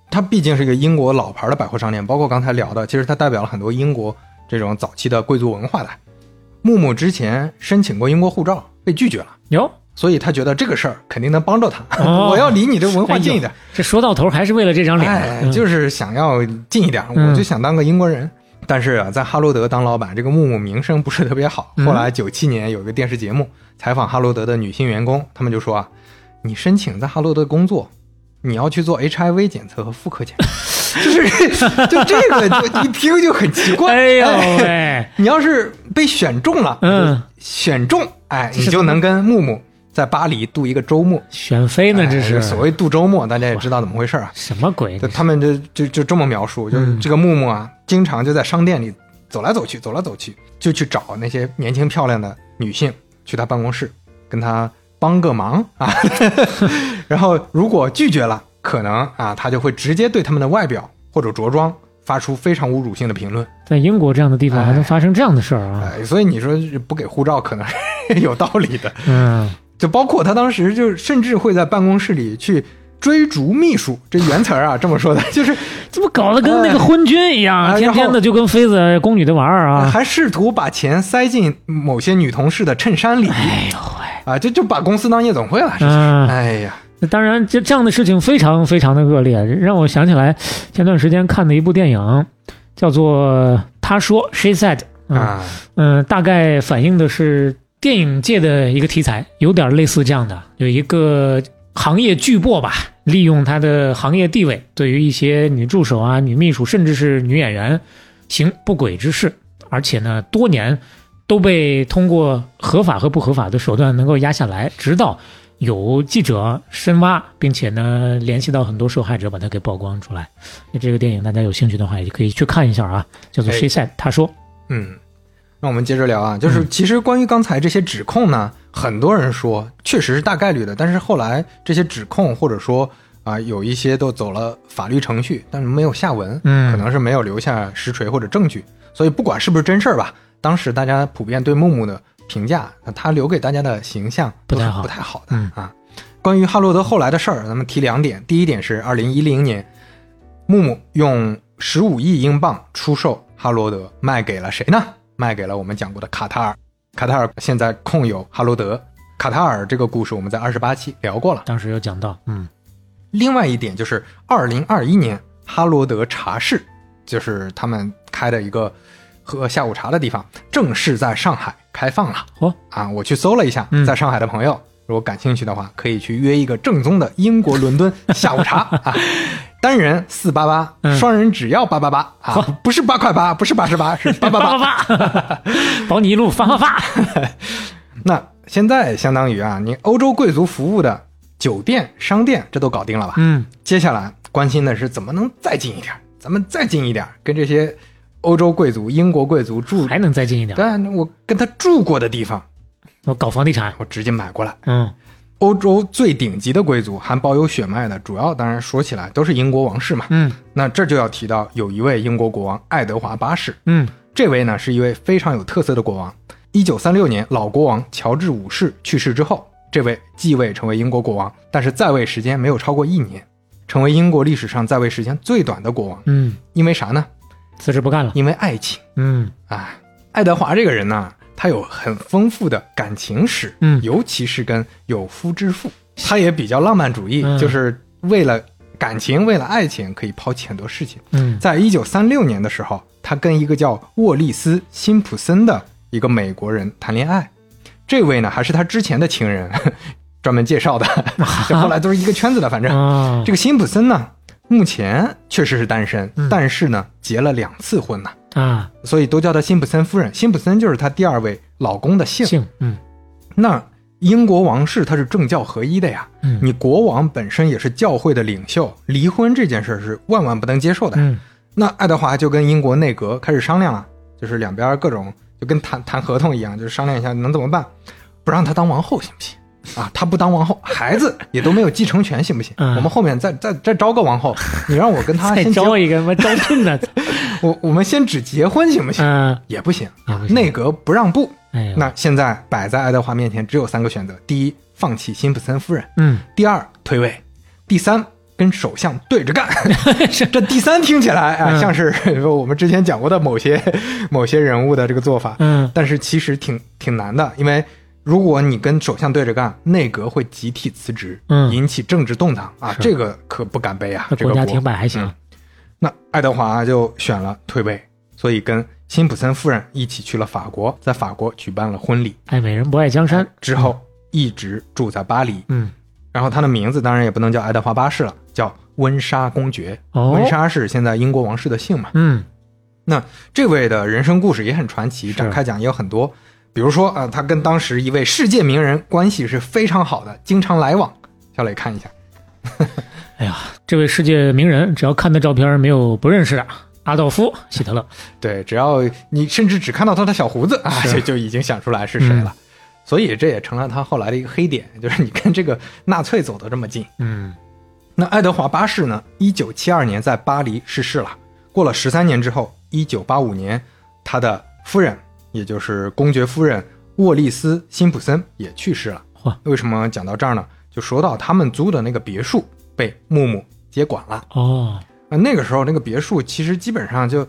它毕竟是一个英国老牌的百货商店，包括刚才聊的，其实它代表了很多英国这种早期的贵族文化的。木木之前申请过英国护照，被拒绝了。哟，所以他觉得这个事儿肯定能帮着他。哦 我要离你这文化近一点，这说到头还是为了这张脸。就是想要近一点，嗯我就想当个英国人。但是啊，在哈罗德当老板，这个木木名声不是特别好。嗯后来九七年有一个电视节目采访哈罗德的女性员工，他们就说啊，你申请在哈罗德工作，你要去做 HIV 检测和妇科检查，就是就这个就一听就很奇怪。哎呦哎，你要是被选中了，嗯，选中，哎，你就能跟木木在巴黎度一个周末。选妃呢？这哎是所谓度周末，大家也知道怎么回事啊。什么鬼就？他们就就就这么描述，就是嗯这个木木啊，经常就在商店里走来走去，走来走去，就去找那些年轻漂亮的女性去他办公室，跟他帮个忙啊。然后如果拒绝了，可能啊，他就会直接对他们的外表或者着装发出非常侮辱性的评论。在英国这样的地方还能发生这样的事儿啊？哎，所以你说不给护照，可能是 有道理的。嗯，就包括他当时就甚至会在办公室里去追逐秘书，这原词儿啊这么说的，就是这不搞得跟那个昏君一样，天天的就跟妃子、宫女的玩儿啊！还试图把钱塞进某些女同事的衬衫里哎呦喂，啊，就就把公司当夜总会了，这就是。嗯哎呀，那当然，这这样的事情非常非常的恶劣，让我想起来前段时间看的一部电影，叫做《他说》（She Said）。嗯啊，嗯，大概反映的是电影界的一个题材，有点类似这样的，有一个行业巨擘吧，利用他的行业地位，对于一些女助手啊、女秘书，甚至是女演员，行不轨之事，而且呢，多年都被通过合法和不合法的手段能够压下来，直到有记者深挖，并且呢联系到很多受害者，把它给曝光出来。那这个电影大家有兴趣的话，也可以去看一下啊，叫做哎《She Said》，他说，嗯，那我们接着聊啊，就是嗯其实关于刚才这些指控呢，很多人说确实是大概率的，但是后来这些指控或者说啊、有一些都走了法律程序，但是没有下文，嗯可能是没有留下实锤或者证据，所以不管是不是真事儿吧，当时大家普遍对木木的评价，那他留给大家的形象不太好不太好的、嗯啊。关于哈罗德后来的事儿，咱们提两点。第一点是二零一零年，木木用十五亿英镑出售哈罗德，卖给了谁呢？卖给了我们讲过的卡塔尔。卡塔尔现在控有哈罗德。卡塔尔这个故事我们在二十八期聊过了。当时有讲到，嗯。另外一点就是，二零二一年哈罗德茶室，就是他们开的一个喝下午茶的地方，正式在上海开放了。哦啊，我去搜了一下，嗯在上海的朋友，如果感兴趣的话，可以去约一个正宗的英国伦敦下午茶 啊。单人四八八，嗯双人只要八八八啊，不是八块八，不是八十八，是八八八。发发发，保你一路发发发。那现在相当于啊，你欧洲贵族服务的酒店、商店这都搞定了吧？嗯，接下来关心的是怎么能再近一点，咱们再近一点，跟这些欧洲贵族、英国贵族住，还能再近一点。对我跟他住过的地方，我搞房地产，我直接买过来。嗯欧洲最顶级的贵族，还保有血脉的，主要当然说起来都是英国王室嘛。嗯那这就要提到有一位英国国王爱德华八世，嗯这位呢是一位非常有特色的国王。一九三六年，老国王乔治五世去世之后，这位继位成为英国国王，但是在位时间没有超过一年，成为英国历史上在位时间最短的国王。嗯，因为啥呢？辞职不干了。因为爱情嗯啊！爱德华这个人呢，他有很丰富的感情史，嗯。尤其是跟有夫之妇，他也比较浪漫主义，嗯。就是为了感情，为了爱情，可以抛弃很多事情。嗯。在一九三六年的时候，他跟一个叫沃利斯·辛普森的一个美国人谈恋爱，这位呢还是他之前的情人，专门介绍的，这后来都是一个圈子的，反正。啊。这个辛普森呢，目前确实是单身，嗯。但是呢，结了两次婚呢，啊所以都叫她辛普森夫人。辛普森就是她第二位老公的姓。姓嗯那英国王室它是政教合一的呀，嗯你国王本身也是教会的领袖，离婚这件事是万万不能接受的。嗯那爱德华就跟英国内阁开始商量了，就是两边各种就跟谈谈合同一样，就是商量一下能怎么办，不让她当王后行不行？啊，她不当王后，孩子也都没有继承权，行不行？嗯我们后面再再再招个王后，你让我跟她 先结招一个什么招聘的，我我们先只结婚行不行？嗯，也不行内阁不让步。哎，那现在摆在爱德华面前只有三个选择：第一，放弃辛普森夫人；嗯第二，退位；第三，跟首相对着干。这第三听起来啊，嗯像是我们之前讲过的某些某些人物的这个做法，嗯但是其实挺挺难的，因为如果你跟首相对着干，内阁会集体辞职，嗯引起政治动荡啊，这个可不敢背啊。这个国国家停摆还行嗯。那爱德华就选了退位，所以跟辛普森夫人一起去了法国，在法国举办了婚礼。爱美人不爱江山。之后一直住在巴黎，嗯然后他的名字当然也不能叫爱德华八世了，叫温莎公爵。哦温莎是现在英国王室的姓嘛？嗯那这位的人生故事也很传奇，展开讲也有很多。比如说啊、呃他跟当时一位世界名人关系是非常好的，经常来往。小磊看一下，哎呀，这位世界名人，只要看他照片，没有不认识的。阿道夫·希特勒。对，只要你甚至只看到他的小胡子 啊，是就就已经想出来是谁了。所以这也成了他后来的一个黑点，就是你跟这个纳粹走得这么近。嗯那爱德华八世呢？一九七二年在巴黎逝世了。过了十三年之后，一九八五年，他的夫人，也就是公爵夫人沃利斯·辛普森也去世了。嚯为什么讲到这儿呢？就说到他们租的那个别墅被木木接管了。哦，啊，那个时候那个别墅其实基本上就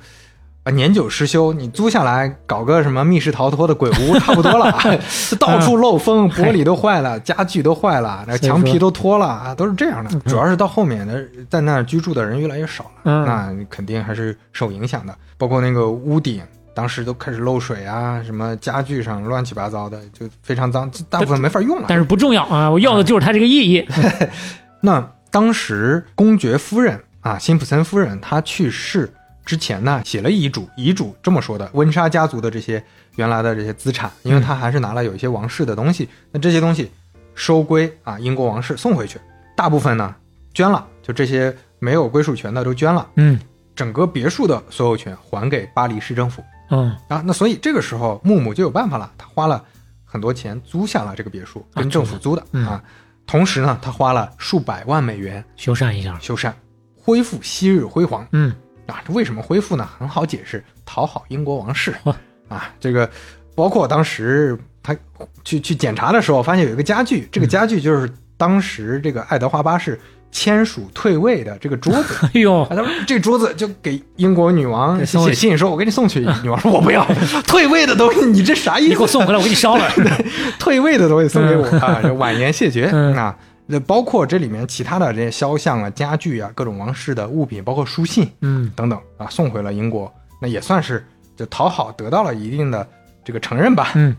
啊，年久失修，你租下来搞个什么密室逃脱的鬼屋差不多了，到处漏风，玻璃都坏了，家具都坏了，那墙皮都脱了啊，都是这样的。主要是到后面的在那儿居住的人越来越少了，嗯那肯定还是受影响的。包括那个屋顶，当时都开始漏水啊，什么家具上乱七八糟的，就非常脏，大部分没法用了。但是不重要啊，我要的就是它这个意义。那当时公爵夫人啊，辛普森夫人，她去世之前呢，写了遗嘱，遗嘱这么说的：温莎家族的这些原来的这些资产，因为她还是拿了有一些王室的东西，那这些东西收归啊英国王室送回去，大部分呢捐了，就这些没有归属权的都捐了，嗯整个别墅的所有权还给巴黎市政府嗯啊。那所以这个时候木木就有办法了，他花了很多钱租下了这个别墅，啊跟政府租的嗯啊。同时呢，他花了数百万美元修缮一下。修缮，恢复昔日辉煌嗯啊！这为什么恢复呢？很好解释，讨好英国王室哇啊。这个包括当时他去去检查的时候，发现有一个家具，这个家具就是当时这个爱德华八世签署退位的这个桌子。哎呦啊，，他说这桌子就给英国女王写信说，我给你送去。女王说，我不要，退位的东西，你这啥意思？你给我送回来，我给你烧了。退位的东西送给我啊，就婉言谢绝嗯啊。那包括这里面其他的这些肖像啊、家具啊、各种王室的物品，包括书信嗯等等啊，送回了英国，那也算是就讨好，得到了一定的这个承认吧。嗯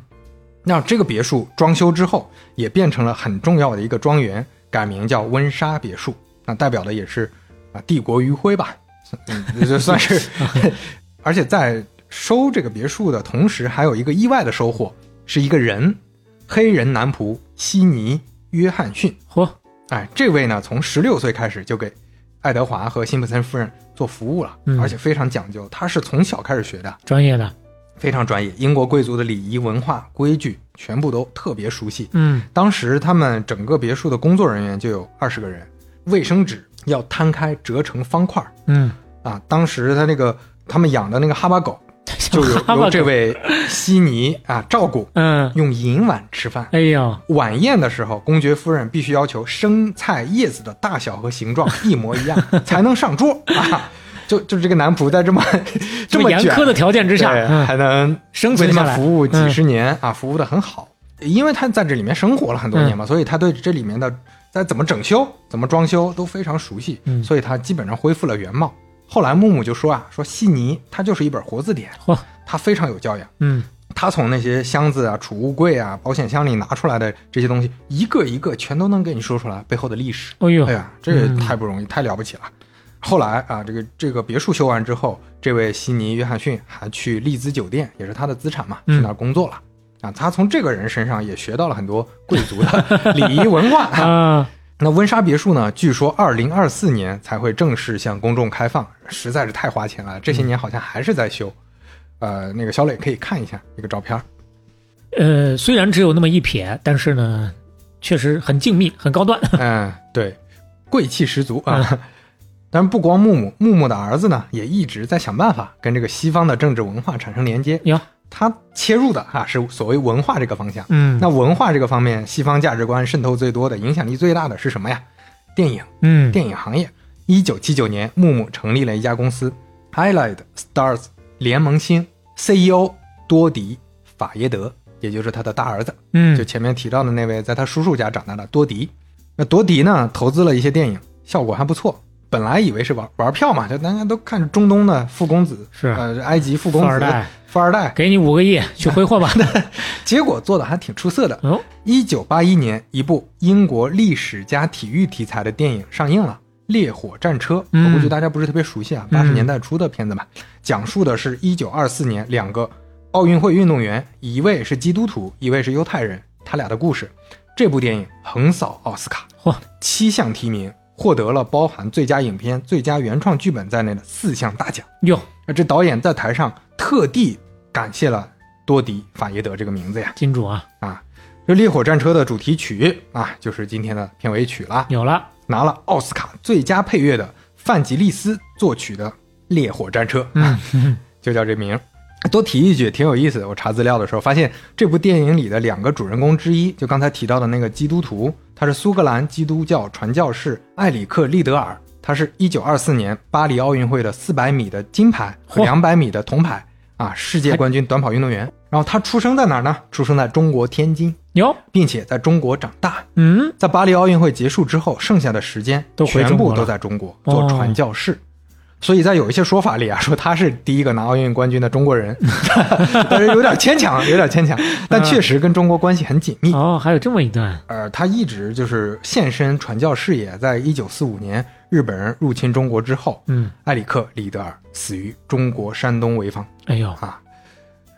那这个别墅装修之后，也变成了很重要的一个庄园，改名叫温莎别墅。那代表的也是啊帝国余晖吧，嗯，就算是。而且在收这个别墅的同时，还有一个意外的收获，是一个人，黑人男仆悉尼·约翰逊。嚯，哎，这位呢，从十六岁开始就给爱德华和辛普森夫人做服务了，嗯而且非常讲究。他是从小开始学的，专业的。非常专业。英国贵族的礼仪文化规矩全部都特别熟悉。嗯当时他们整个别墅的工作人员就有二十个人，卫生纸要摊开折成方块嗯，啊。当时他那个他们养的那个哈巴狗 就有哈巴狗由这位悉尼啊照顾，嗯，用银碗吃饭。哎呦，晚宴的时候，公爵夫人必须要求生菜叶子的大小和形状一模一样 才能上桌啊！就就是这个男仆在这么 这么卷严苛的条件之下，还能生存下来们服务几嗯十年、啊，服务的很好。因为他在这里面生活了很多嗯年嘛，所以他对这里面的在怎么整修、怎么装修都非常熟悉，嗯所以他基本上恢复了原貌。后来木木就说啊，说悉尼他就是一本活字典，嚯，他非常有教养。嗯他从那些箱子啊、储物柜啊、保险箱里拿出来的这些东西，一个一个全都能给你说出来背后的历史。哎呦哎，呀，这个嗯太不容易，太了不起了。后来啊，这个这个别墅修完之后，这位悉尼·约翰逊还去丽兹酒店，也是他的资产嘛，嗯去那儿工作了。啊，他从这个人身上也学到了很多贵族的 礼仪文化。啊，那温莎别墅呢，据说二零二四年才会正式向公众开放，实在是太花钱了。这些年好像还是在修。呃，那个小磊可以看一下一个照片。呃，虽然只有那么一瞥，但是呢，确实很静谧，很高端。嗯，对，贵气十足啊。但是不光木木，木木的儿子呢，也一直在想办法跟这个西方的政治文化产生连接。哟，他切入的啊是所谓文化这个方向。嗯，那文化这个方面，西方价值观渗透最多的、影响力最大的是什么呀？电影，嗯，电影行业。一九七九年，木木成立了一家公司，Highlight Stars 联盟星，CEO 多迪·法耶德，也就是他的大儿子。嗯，就前面提到的那位在他叔叔家长大的多迪。那多迪呢，投资了一些电影，效果还不错。本来以为是玩玩票嘛，就大家都看着中东的富公子，是呃，埃及富公子、富二代，富二代，给你五个亿去挥霍吧。结果做的还挺出色的。哦，一九八一年，一部英国历史加体育题材的电影上映了，《烈火战车》。嗯我估计大家不是特别熟悉啊，嗯八十年代初的片子嘛，讲述的是一九二四年两个奥运会运动员，一位是基督徒，一位是犹太人，他俩的故事。这部电影横扫奥斯卡，嚯，七项提名，获得了包含最佳影片、最佳原创剧本在内的四项大奖。哟，那这导演在台上特地感谢了多迪·法耶德这个名字呀。金主啊，啊，这《烈火战车》的主题曲啊，就是今天的片尾曲了，有了。拿了奥斯卡最佳配乐的范吉利斯作曲的《烈火战车》，嗯，嗯 就叫这名儿。多提一句，挺有意思的。我查资料的时候发现，这部电影里的两个主人公之一，就刚才提到的那个基督徒，他是苏格兰基督教传教士埃里克·利德尔，他是一九二四年巴黎奥运会的四百米的金牌和两百米的铜牌啊，世界冠军短跑运动员。然后他出生在哪儿呢？出生在中国天津，哟，并且在中国长大。嗯，在巴黎奥运会结束之后，剩下的时间都全部都在中国哦做传教士。所以在有一些说法里啊，说他是第一个拿奥运冠军的中国人，但是有点牵强，有点牵强，但确实跟中国关系很紧密。哦，还有这么一段，呃，他一直就是献身传教事业。在一九四五年日本人入侵中国之后，嗯，埃里克·里德尔死于中国山东潍坊。哎呦，啊。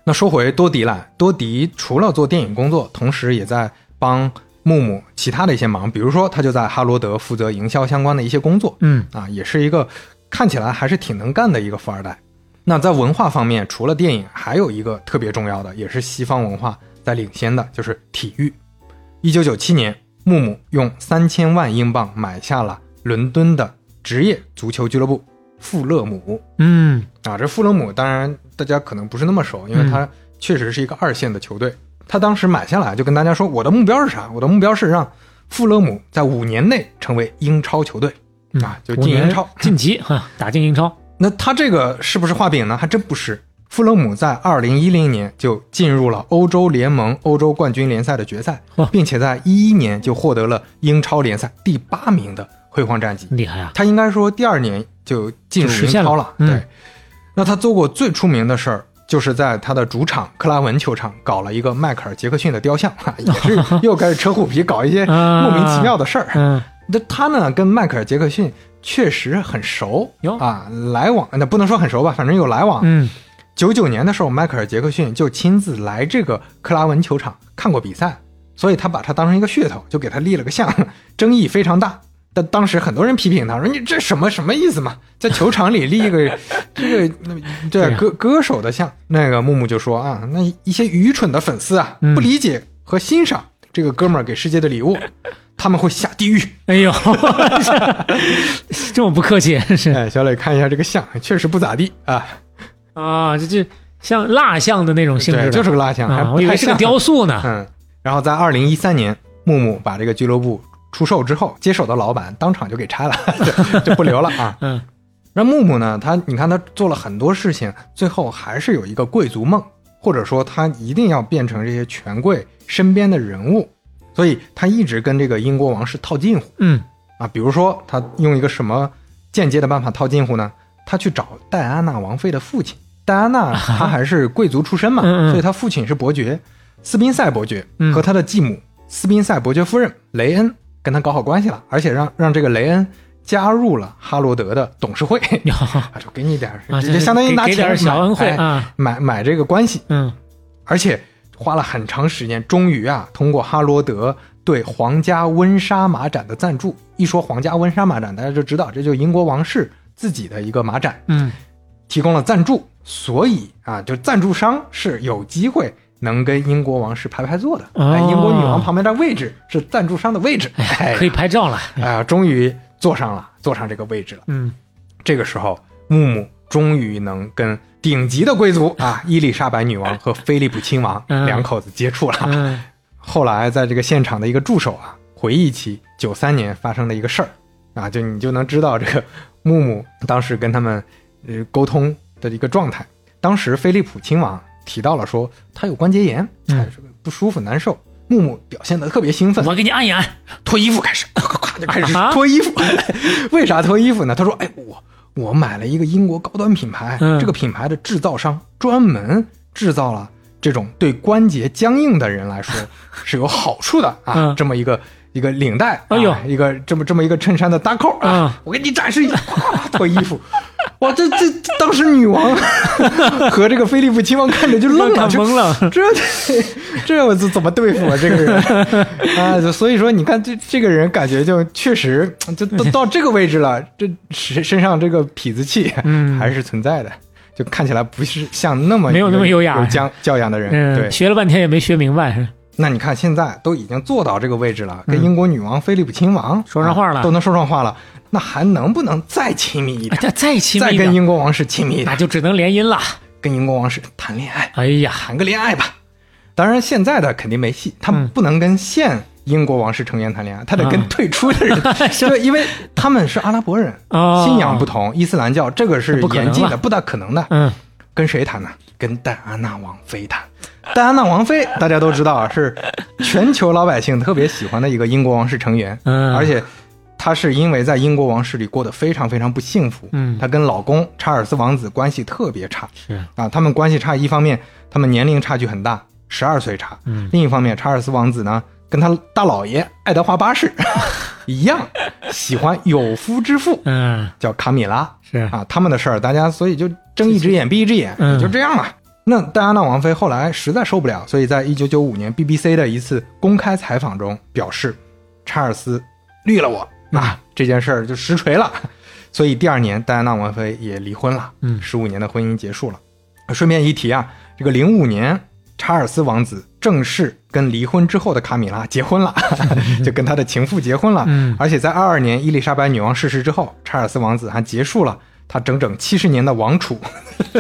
那说回多迪了，多迪除了做电影工作，同时也在帮木木其他的一些忙，比如说他就在哈罗德负责营销相关的一些工作嗯啊，也是一个看起来还是挺能干的一个富二代。那在文化方面，除了电影，还有一个特别重要的，也是西方文化在领先的，就是体育。一九九七年，木木用三千万英镑买下了伦敦的职业足球俱乐部富勒姆。嗯，啊，这富勒姆当然大家可能不是那么熟，因为它确实是一个二线的球队。他当时买下来就跟大家说，我的目标是啥？我的目标是让富勒姆在五年内成为英超球队啊，就进英超。晋级哈，打进英超。那他这个是不是画饼呢？还真不是。富勒姆在二零一零年就进入了欧洲联盟欧洲冠军联赛的决赛，并且在一一年就获得了英超联赛第八名的辉煌战绩。厉害啊！他应该说第二年就进入英超了。嗯对，那他做过最出名的事儿，就是在他的主场克拉文球场搞了一个迈克尔·杰克逊的雕像，哈，也是 又开始扯虎皮，搞一些莫名其妙的事儿。嗯，那他呢，跟迈克尔·杰克逊确实很熟哟啊，来往那不能说很熟吧，反正有来往。嗯，九九年的时候，迈克尔·杰克逊就亲自来这个克拉文球场看过比赛，所以他把他当成一个噱头，就给他立了个像，争议非常大。但当时很多人批评他说：“你这什么什么意思嘛？在球场里立一个 这个那对啊对歌歌手的像？”那个木木就说：“啊，那一些愚蠢的粉丝啊，嗯不理解和欣赏这个哥们儿给世界的礼物，他们会下地狱。哎呦，这么不客气是哎，小磊看一下这个像，确实不咋地啊。啊，这这像蜡像的那种性质对，就是个蜡像，还啊，不我以为是个雕塑呢。嗯，然后在二零一三年，木木把这个俱乐部出售之后，接手的老板当场就给拆了，就 就不留了啊。嗯那木木呢，他你看他做了很多事情，最后还是有一个贵族梦，或者说他一定要变成这些权贵身边的人物，所以他一直跟这个英国王室套近乎。嗯，啊。比如说，他用一个什么间接的办法套近乎呢？他去找戴安娜王妃的父亲，戴安娜她还是贵族出身嘛，所以她父亲是伯爵，斯宾塞伯爵嗯。和他的继母斯宾塞伯爵夫人雷恩跟他搞好关系了，而且让让这个雷恩加入了哈罗德的董事会，啊，就给你点，啊，就相当于拿钱点小恩惠啊。买买这个关系，嗯。而且花了很长时间，终于啊，通过哈罗德对皇家温莎马展的赞助。一说皇家温莎马展，大家就知道这就是英国王室自己的一个马展，嗯，提供了赞助，所以啊，就赞助商是有机会能跟英国王室排排坐的。哦哎，英国女王旁边的位置是赞助商的位置，哎，可以拍照了。哎呀，终于坐上了，坐上这个位置了。嗯这个时候，木木终于能跟顶级的贵族啊，伊丽莎白女王和菲利普亲王嗯两口子接触了。嗯后来，在这个现场的一个助手啊，回忆起九三年发生的一个事儿啊，就你就能知道这个木木当时跟他们呃沟通的一个状态。当时菲利普亲王提到了说他有关节炎，不舒服难受。木木表现的特别兴奋，我给你按一按。脱衣服开始，就开始啊脱衣服。为啥脱衣服呢？他说：“哎，我我买了一个英国高端品牌，嗯。这个品牌的制造商专门制造了这种对关节僵硬的人来说是有好处的啊，嗯。这么一个一个领带，哎呦啊一个这么这么一个衬衫的搭扣啊，嗯我给你展示一下，咵 脱衣服。”哇，这这这当时女王 和这个菲利普亲王看着就愣了，懵了。这这我怎怎么对付啊？这个人啊，所以说你看这这个人感觉就确实就都到这个位置了，这身身上这个痞子气嗯还是存在的，就看起来不是像那么没有那么优雅有教教养的人。对嗯，，学了半天也没学明白。那你看现在都已经坐到这个位置了，跟英国女王菲利普亲王嗯说上话了啊都能说上话了，那还能不能再亲密一哎，点？这再亲再跟，英国王室亲密一点，那就只能联姻了。跟英国王室谈恋爱。哎呀，谈个恋爱吧。当然，现在的肯定没戏，他们不能跟现英国王室成员谈恋爱，他得跟啊退出的人，对，因为他们是阿拉伯人，哦信仰不同，伊斯兰教这个是不严禁的，不大可能的。嗯跟谁谈呢？跟戴安娜王妃谈。戴安娜王妃大家都知道啊，是全球老百姓特别喜欢的一个英国王室成员，嗯，而且她是因为在英国王室里过得非常非常不幸福，嗯她跟老公查尔斯王子关系特别差是啊。他们关系差，一方面他们年龄差距很大，十二岁差，嗯另一方面查尔斯王子呢跟他大老爷爱德华八世 一样，喜欢有夫之妇，嗯叫卡米拉。是啊，他们的事儿，大家所以就睁一只眼闭一只眼，嗯也就这样了。那戴安娜王妃后来实在受不了，所以在一九九五年 BBC 的一次公开采访中表示，查尔斯绿了我啊，这件事儿就实锤了。所以第二年，戴安娜王妃也离婚了，嗯十五年的婚姻结束了。顺便一提啊，这个零五年，查尔斯王子正式跟离婚之后的卡米拉结婚了，就跟他的情妇结婚了。嗯而且在二二年伊丽莎白女王逝世之后，查尔斯王子还结束了他整整七十年的王储，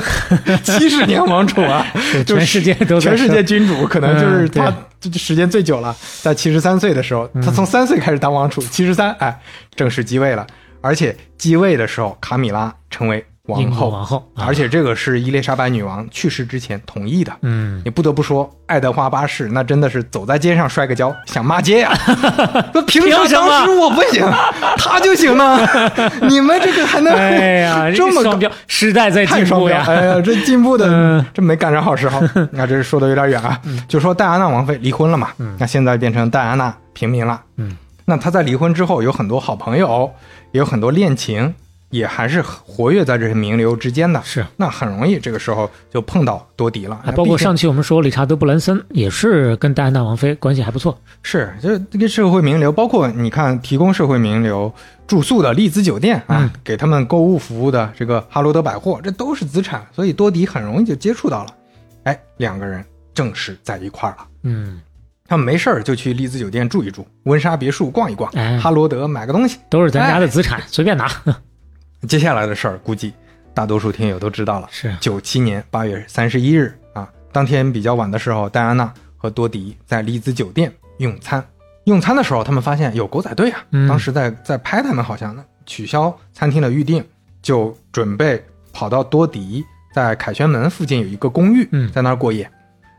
七十年王储啊，就是全世界都全世界君主，可能就是他时间最久了，在七十三岁的时候，他从三岁开始当王储，七十三哎正式继位了，而且继位的时候，卡米拉成为王后，王后，啊而且这个是伊丽莎白女王去世之前同意的。嗯你不得不说，爱德华八世那真的是走在街上摔个跤，想骂街呀、那凭什么当时我不行，他就行呢？你们这个还能、哎呀，这么高双标，时代在？进步呀，哎呀，这进步的、嗯这没赶上好时候。那这是说的有点远啊。就说戴安娜王妃离婚了嘛，那现在变成戴安娜平民了。嗯，那她在离婚之后有很多好朋友，也有很多恋情，也还是活跃在这些名流之间的。是。那很容易这个时候就碰到多迪了，还包括上期我们说理查德·布兰森也是跟戴安娜王妃关系还不错，是，就是这个社会名流，包括你看提供社会名流住宿的丽兹酒店啊，嗯给他们购物服务的这个哈罗德百货，这都是资产，所以多迪很容易就接触到了。哎，两个人正式在一块儿了。嗯，他们没事儿就去丽兹酒店住一住，温莎别墅逛一逛，哎哈罗德买个东西。都是咱家的资产，随便拿。接下来的事儿，估计大多数听友都知道了。是，九七年八月三十一日啊，当天比较晚的时候，戴安娜和多迪在丽兹酒店用餐。用餐的时候，他们发现有狗仔队啊，嗯当时在在拍他们，好像呢取消餐厅的预定，就准备跑到多迪在凯旋门附近有一个公寓，嗯在那儿过夜。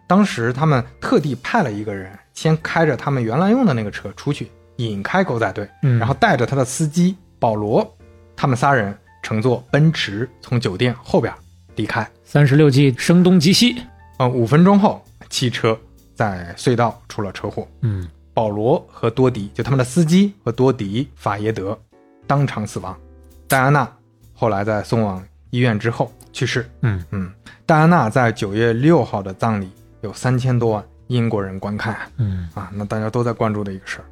当时他们特地派了一个人，先开着他们原来用的那个车出去引开狗仔队，嗯，然后带着他的司机保罗，他们仨人乘坐奔驰从酒店后边离开。三十六计，声东击西。呃，五分钟后，汽车在隧道出了车祸，嗯，保罗和多迪，就他们的司机和多迪法耶德当场死亡。戴安娜后来在送往医院之后去世。嗯嗯，戴安娜在九月六号的葬礼有三千多万英国人观看嗯，啊，那大家都在关注的一个事儿。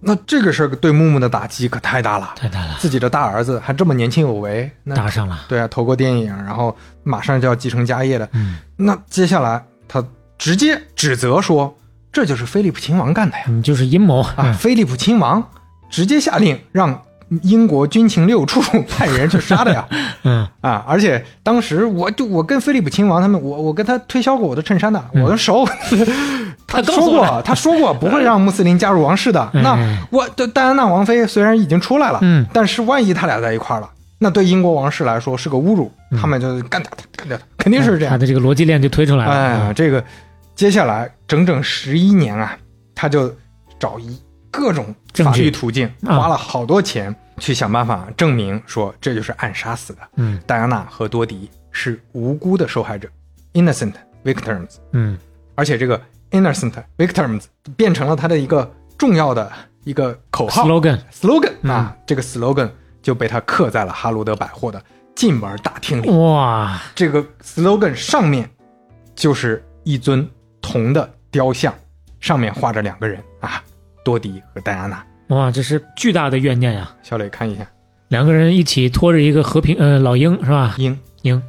那这个事儿对木木的打击可太大了，太大了，自己的大儿子还这么年轻有为，那搭上了。对啊，投过电影，然后马上就要继承家业的，嗯，那接下来他直接指责说，这就是菲利普亲王干的呀！嗯，就是阴谋啊，菲利普亲王直接下令让英国军情六处 派人去杀的呀！嗯啊，而且当时我就我跟菲利普亲王他们，我我跟他推销过我的衬衫的，我的熟。他他说过，他说过不会让穆斯林加入王室的。嗯那我的戴安娜王妃虽然已经出来了，嗯但是万一他俩在一块儿了，那对英国王室来说是个侮辱，嗯他们就干掉他，干掉他，肯定是这样他。的这个逻辑链就推出来了。哎呀，这个接下来整整十一年啊，他就找一各种法律途径，啊花了好多钱去想办法证明说这就是暗杀死的。嗯戴安娜和多迪是无辜的受害者，innocent victims，嗯而且这个 innocent victims 变成了他的一个重要的一个口号，slogan，slogan 嗯啊，这个 slogan 就被他刻在了哈罗德百货的进门大厅里。哇，这个 slogan 上面就是一尊铜的雕像，上面画着两个人啊，多迪和戴安娜。哇，这是巨大的怨念呀！小磊看一下，两个人一起拖着一个和平呃老鹰是吧？鹰。鹰，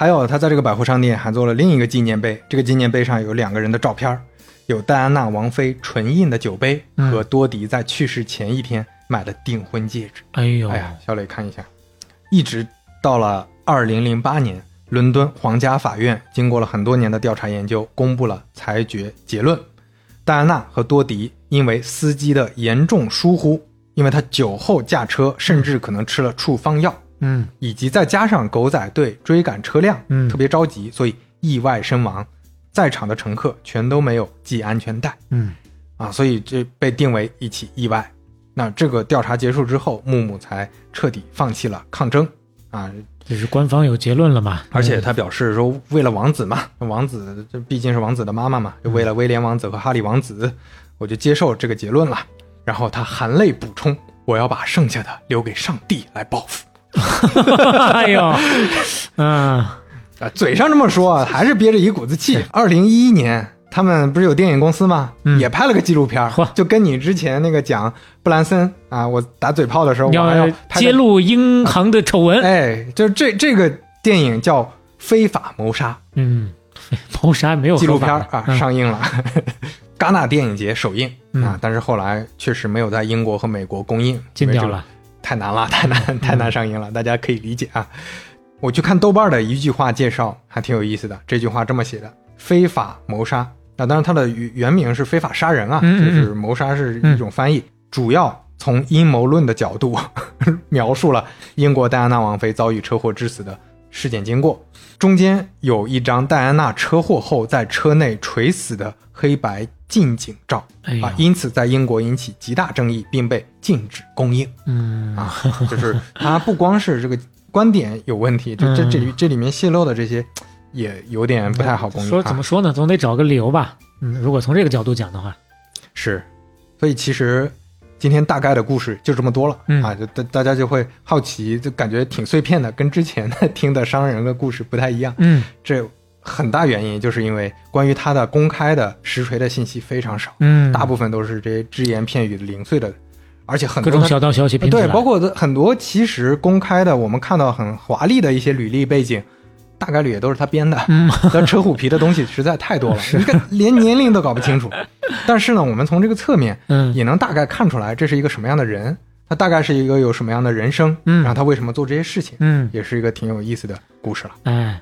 还有他在这个百货商店还做了另一个纪念碑，这个纪念碑上有两个人的照片，有戴安娜王妃纯印的酒杯嗯和多迪在去世前一天买的订婚戒指。哎呦，哎呀，小磊看一下，一直到了二零零八年，伦敦皇家法院经过了很多年的调查研究，公布了裁决结论，戴安娜和多迪因为司机的严重疏忽，因为他酒后驾车，甚至可能吃了处方药，嗯以及再加上狗仔队追赶车辆，嗯特别着急，所以意外身亡。在场的乘客全都没有系安全带嗯啊，所以这被定为一起意外。那这个调查结束之后，木木才彻底放弃了抗争啊，这是官方有结论了嘛？而且他表示说，为了王子嘛，王子这毕竟是王子的妈妈嘛，就为了威廉王子和哈利王子，我就接受这个结论了。然后他含泪补充：“我要把剩下的留给上帝来报复。哎呦，嗯”啊，嘴上这么说啊，还是憋着一股子气。二零一一年，他们不是有电影公司吗？嗯也拍了个纪录片，就跟你之前那个讲布兰森啊，我打嘴炮的时候，我还要要揭露英航的丑闻。哎，就是这这个电影叫《非法谋杀》。嗯，谋杀没有纪录片啊、嗯上映了，戛纳电影节首映、嗯啊，但是后来确实没有在英国和美国公映，禁掉了。太难了，太难太难上映了，大家可以理解啊。我去看豆瓣的一句话介绍，还挺有意思的。这句话这么写的：非法谋杀那，当然它的原原名是非法杀人啊，就是谋杀是一种翻译，主要从阴谋论的角度 描述了英国戴安娜王妃遭遇车祸致死的事件经过。中间有一张戴安娜车祸后在车内垂死的黑白近景照哎啊，因此在英国引起极大争议，并被禁止公映。嗯啊，就是它不光是这个观点有问题，这这这里这里面泄露的这些也有点不太好公说。怎么说呢？总得找个理由吧。嗯，如果从这个角度讲的话，是，所以其实今天大概的故事就这么多了、嗯。啊，就大大家就会好奇，就感觉挺碎片的，跟之前的听的商人的故事不太一样。嗯。这很大原因就是因为关于他的公开的实锤的信息非常少，嗯，大部分都是这些只言片语的零碎的，而且很多各种小道消息拼，对，包括很多其实公开的，我们看到很华丽的一些履历背景，大概率也都是他编的。嗯，但扯虎皮的东西实在太多了，你看连年龄都搞不清楚。但是呢，我们从这个侧面嗯也能大概看出来这是一个什么样的人，他大概是一个有什么样的人生，嗯然后他为什么做这些事情，嗯，也是一个挺有意思的故事了。哎，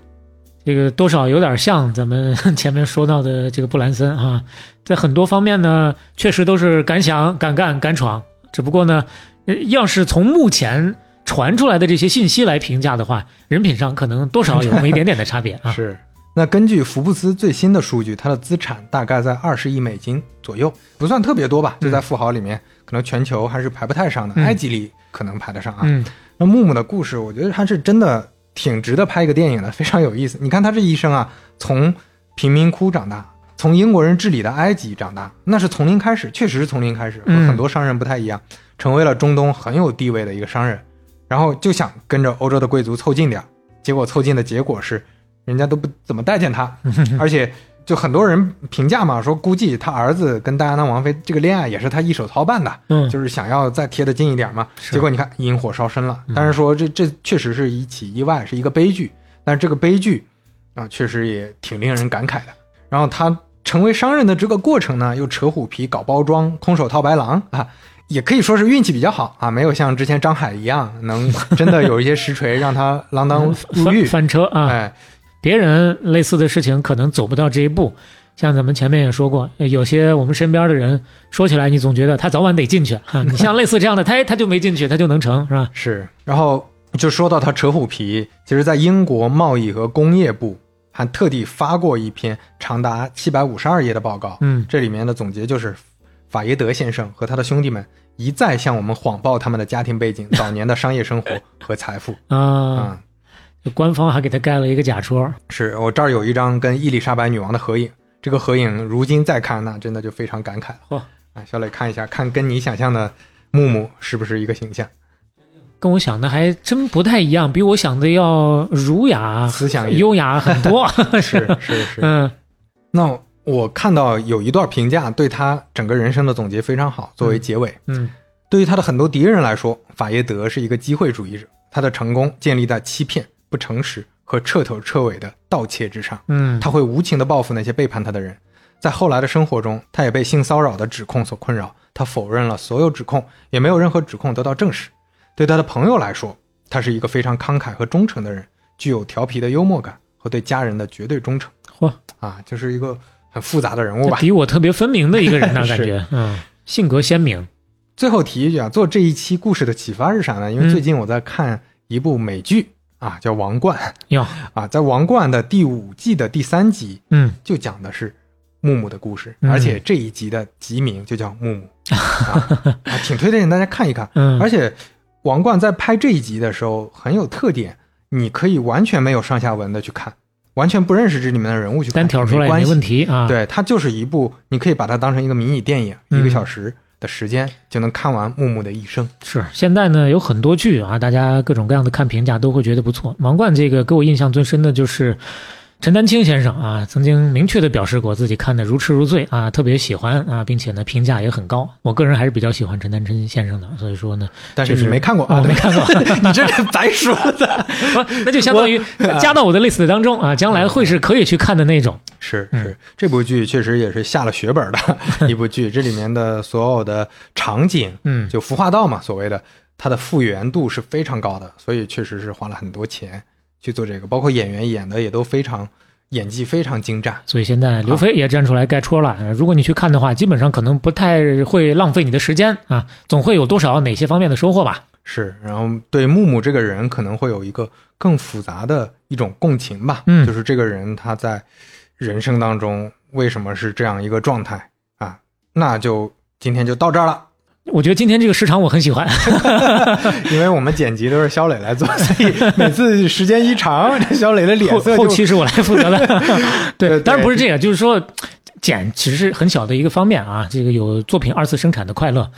这个多少有点像咱们前面说到的这个布兰森啊，在很多方面呢，确实都是敢想、敢干、敢闯。只不过呢，呃要是从目前传出来的这些信息来评价的话，人品上可能多少有那么一点点的差别啊。是。那根据福布斯最新的数据，它的资产大概在二十亿美金左右，不算特别多吧？就在富豪里面，可能全球还是排不太上的。嗯埃及里可能排得上啊。嗯那木木的故事，我觉得他是真的挺值得拍一个电影的，非常有意思。你看他这一生啊，从贫民窟长大，从英国人治理的埃及长大，那是从零开始，确实是从零开始，和嗯很多商人不太一样，成为了中东很有地位的一个商人，然后就想跟着欧洲的贵族凑近点儿，结果凑近的结果是，人家都不怎么待见他，而且。就很多人评价嘛，说估计他儿子跟戴安娜王妃这个恋爱也是他一手操办的，嗯，就是想要再贴得近一点嘛。结果你看引火烧身了嗯，但是说这这确实是一起意外，是一个悲剧。但是这个悲剧啊，确实也挺令人感慨的。然后他成为商人的这个过程呢，又扯虎皮搞包装，空手套白狼啊，也可以说是运气比较好啊，没有像之前张海一样能 真的有一些实锤让他锒铛入狱。翻车啊！哎，别人类似的事情可能走不到这一步。像咱们前面也说过，呃有些我们身边的人说起来，你总觉得他早晚得进去啊。你像类似这样的，他他就没进去，他就能成，是吧？是，然后就说到他扯虎皮，其实，在英国贸易和工业部还特地发过一篇长达七百五十二页的报告，嗯这里面的总结就是，法耶德先生和他的兄弟们一再向我们谎报他们的家庭背景、早年的商业生活和财富。啊，嗯，官方还给他盖了一个假戳。是我这儿有一张跟伊丽莎白女王的合影，这个合影如今再看，那真的就非常感慨了。嚯啊，小磊看一下，看跟你想象的木木是不是一个形象？跟我想的还真不太一样，比我想的要儒雅、思想优雅很多。是是是。嗯那我看到有一段评价对他整个人生的总结非常好，作为结尾。嗯对于他的很多敌人来说，法耶德是一个机会主义者，他的成功建立在欺骗、不诚实和彻头彻尾的盗窃之上。嗯，他会无情地报复那些背叛他的人。在后来的生活中，他也被性骚扰的指控所困扰，他否认了所有指控，也没有任何指控得到证实。对他的朋友来说，他是一个非常慷慨和忠诚的人，具有调皮的幽默感和对家人的绝对忠诚。嚯啊，就是一个很复杂的人物吧。比我特别分明的一个人呢，感觉，嗯，性格鲜明。最后提一句啊，做这一期故事的启发是啥呢？因为嗯最近我在看一部美剧啊，叫《王冠》哟，啊，在《王冠》的第五季的第三集嗯，就讲的是木木的故事，嗯。而且这一集的集名就叫木木。啊，啊挺推荐大家看一看。嗯。而且王冠在拍这一集的时候很有特点，你可以完全没有上下文的去看，完全不认识这里面的人物去看，单挑出来也没没问题啊。，对，它就是一部，你可以把它当成一个迷你电影，嗯一个小时的时间就能看完木木的一生。是现在呢有很多剧啊，大家各种各样的看评价都会觉得不错。王冠这个给我印象最深的就是陈丹青先生啊，曾经明确的表示过自己看得如痴如醉啊，特别喜欢啊，并且呢评价也很高。我个人还是比较喜欢陈丹青先生的，所以说呢，但是就是你没看过啊，我没看过。你这是白说的。不，那就相当于 加到我的 list 当中啊，将来会是可以去看的那种。嗯是是，这部剧确实也是下了血本的 一部剧，这里面的所有的场景，嗯，就服化道嘛，所谓的它的复原度是非常高的，所以确实是花了很多钱去做这个，包括演员演的也都非常演技非常精湛。所以现在刘飞也站出来该戳了。呃如果你去看的话，基本上可能不太会浪费你的时间啊，总会有多少哪些方面的收获吧。是，然后对木木这个人可能会有一个更复杂的一种共情吧，嗯就是这个人他在人生当中为什么是这样一个状态啊？那就今天就到这儿了，我觉得今天这个时长我很喜欢。因为我们剪辑都是肖磊来做，所以每次时间一长，这肖磊的脸色就后期是我来负责的。对，对当然不是这个，就是说剪其实是很小的一个方面啊，这个有作品二次生产的快乐。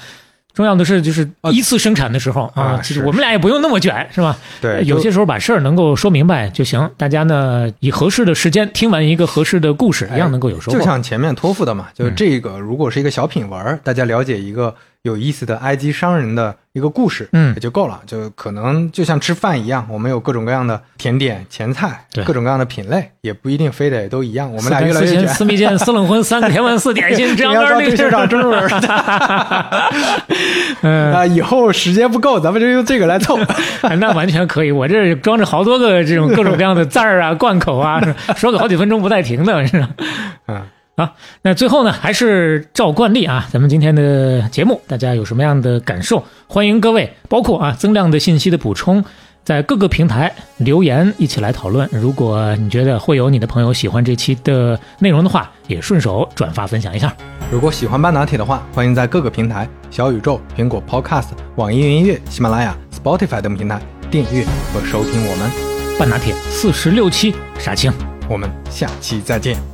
重要的是，就是一次生产的时候啊，啊其实我们俩也不用那么卷，是吧？对有些时候把事儿能够说明白就行。大家呢，以合适的时间听完一个合适的故事，一样能够有收获。就像前面托付的嘛，就是嗯这个如果是一个小品文儿，大家了解一个有意思的埃及商人的一个故事，嗯也就够了。就可能就像吃饭一样，我们有各种各样的甜点、前菜，对各种各样的品类，也不一定非得都一样。我我们俩越来越卷。四蜜饯、四冷荤、三个甜丸、四点心，这样你要那知道这是长中文嗯，啊，以后时间不够，咱们就用这个来凑。那完全可以。我这装着好多个这种各种各样的字儿啊、贯口啊，说个好几分钟不带停的，是吧？嗯，好，那最后呢，还是照惯例啊，咱们今天的节目，大家有什么样的感受？欢迎各位，包括啊增量的信息的补充，在各个平台留言一起来讨论。如果你觉得会有你的朋友喜欢这期的内容的话，也顺手转发分享一下。如果喜欢半拿铁的话，欢迎在各个平台小宇宙、苹果 Podcast、网易云音乐、喜马拉雅、Spotify 等平台订阅和收听我们。半拿铁四十六期杀青。我们下期再见。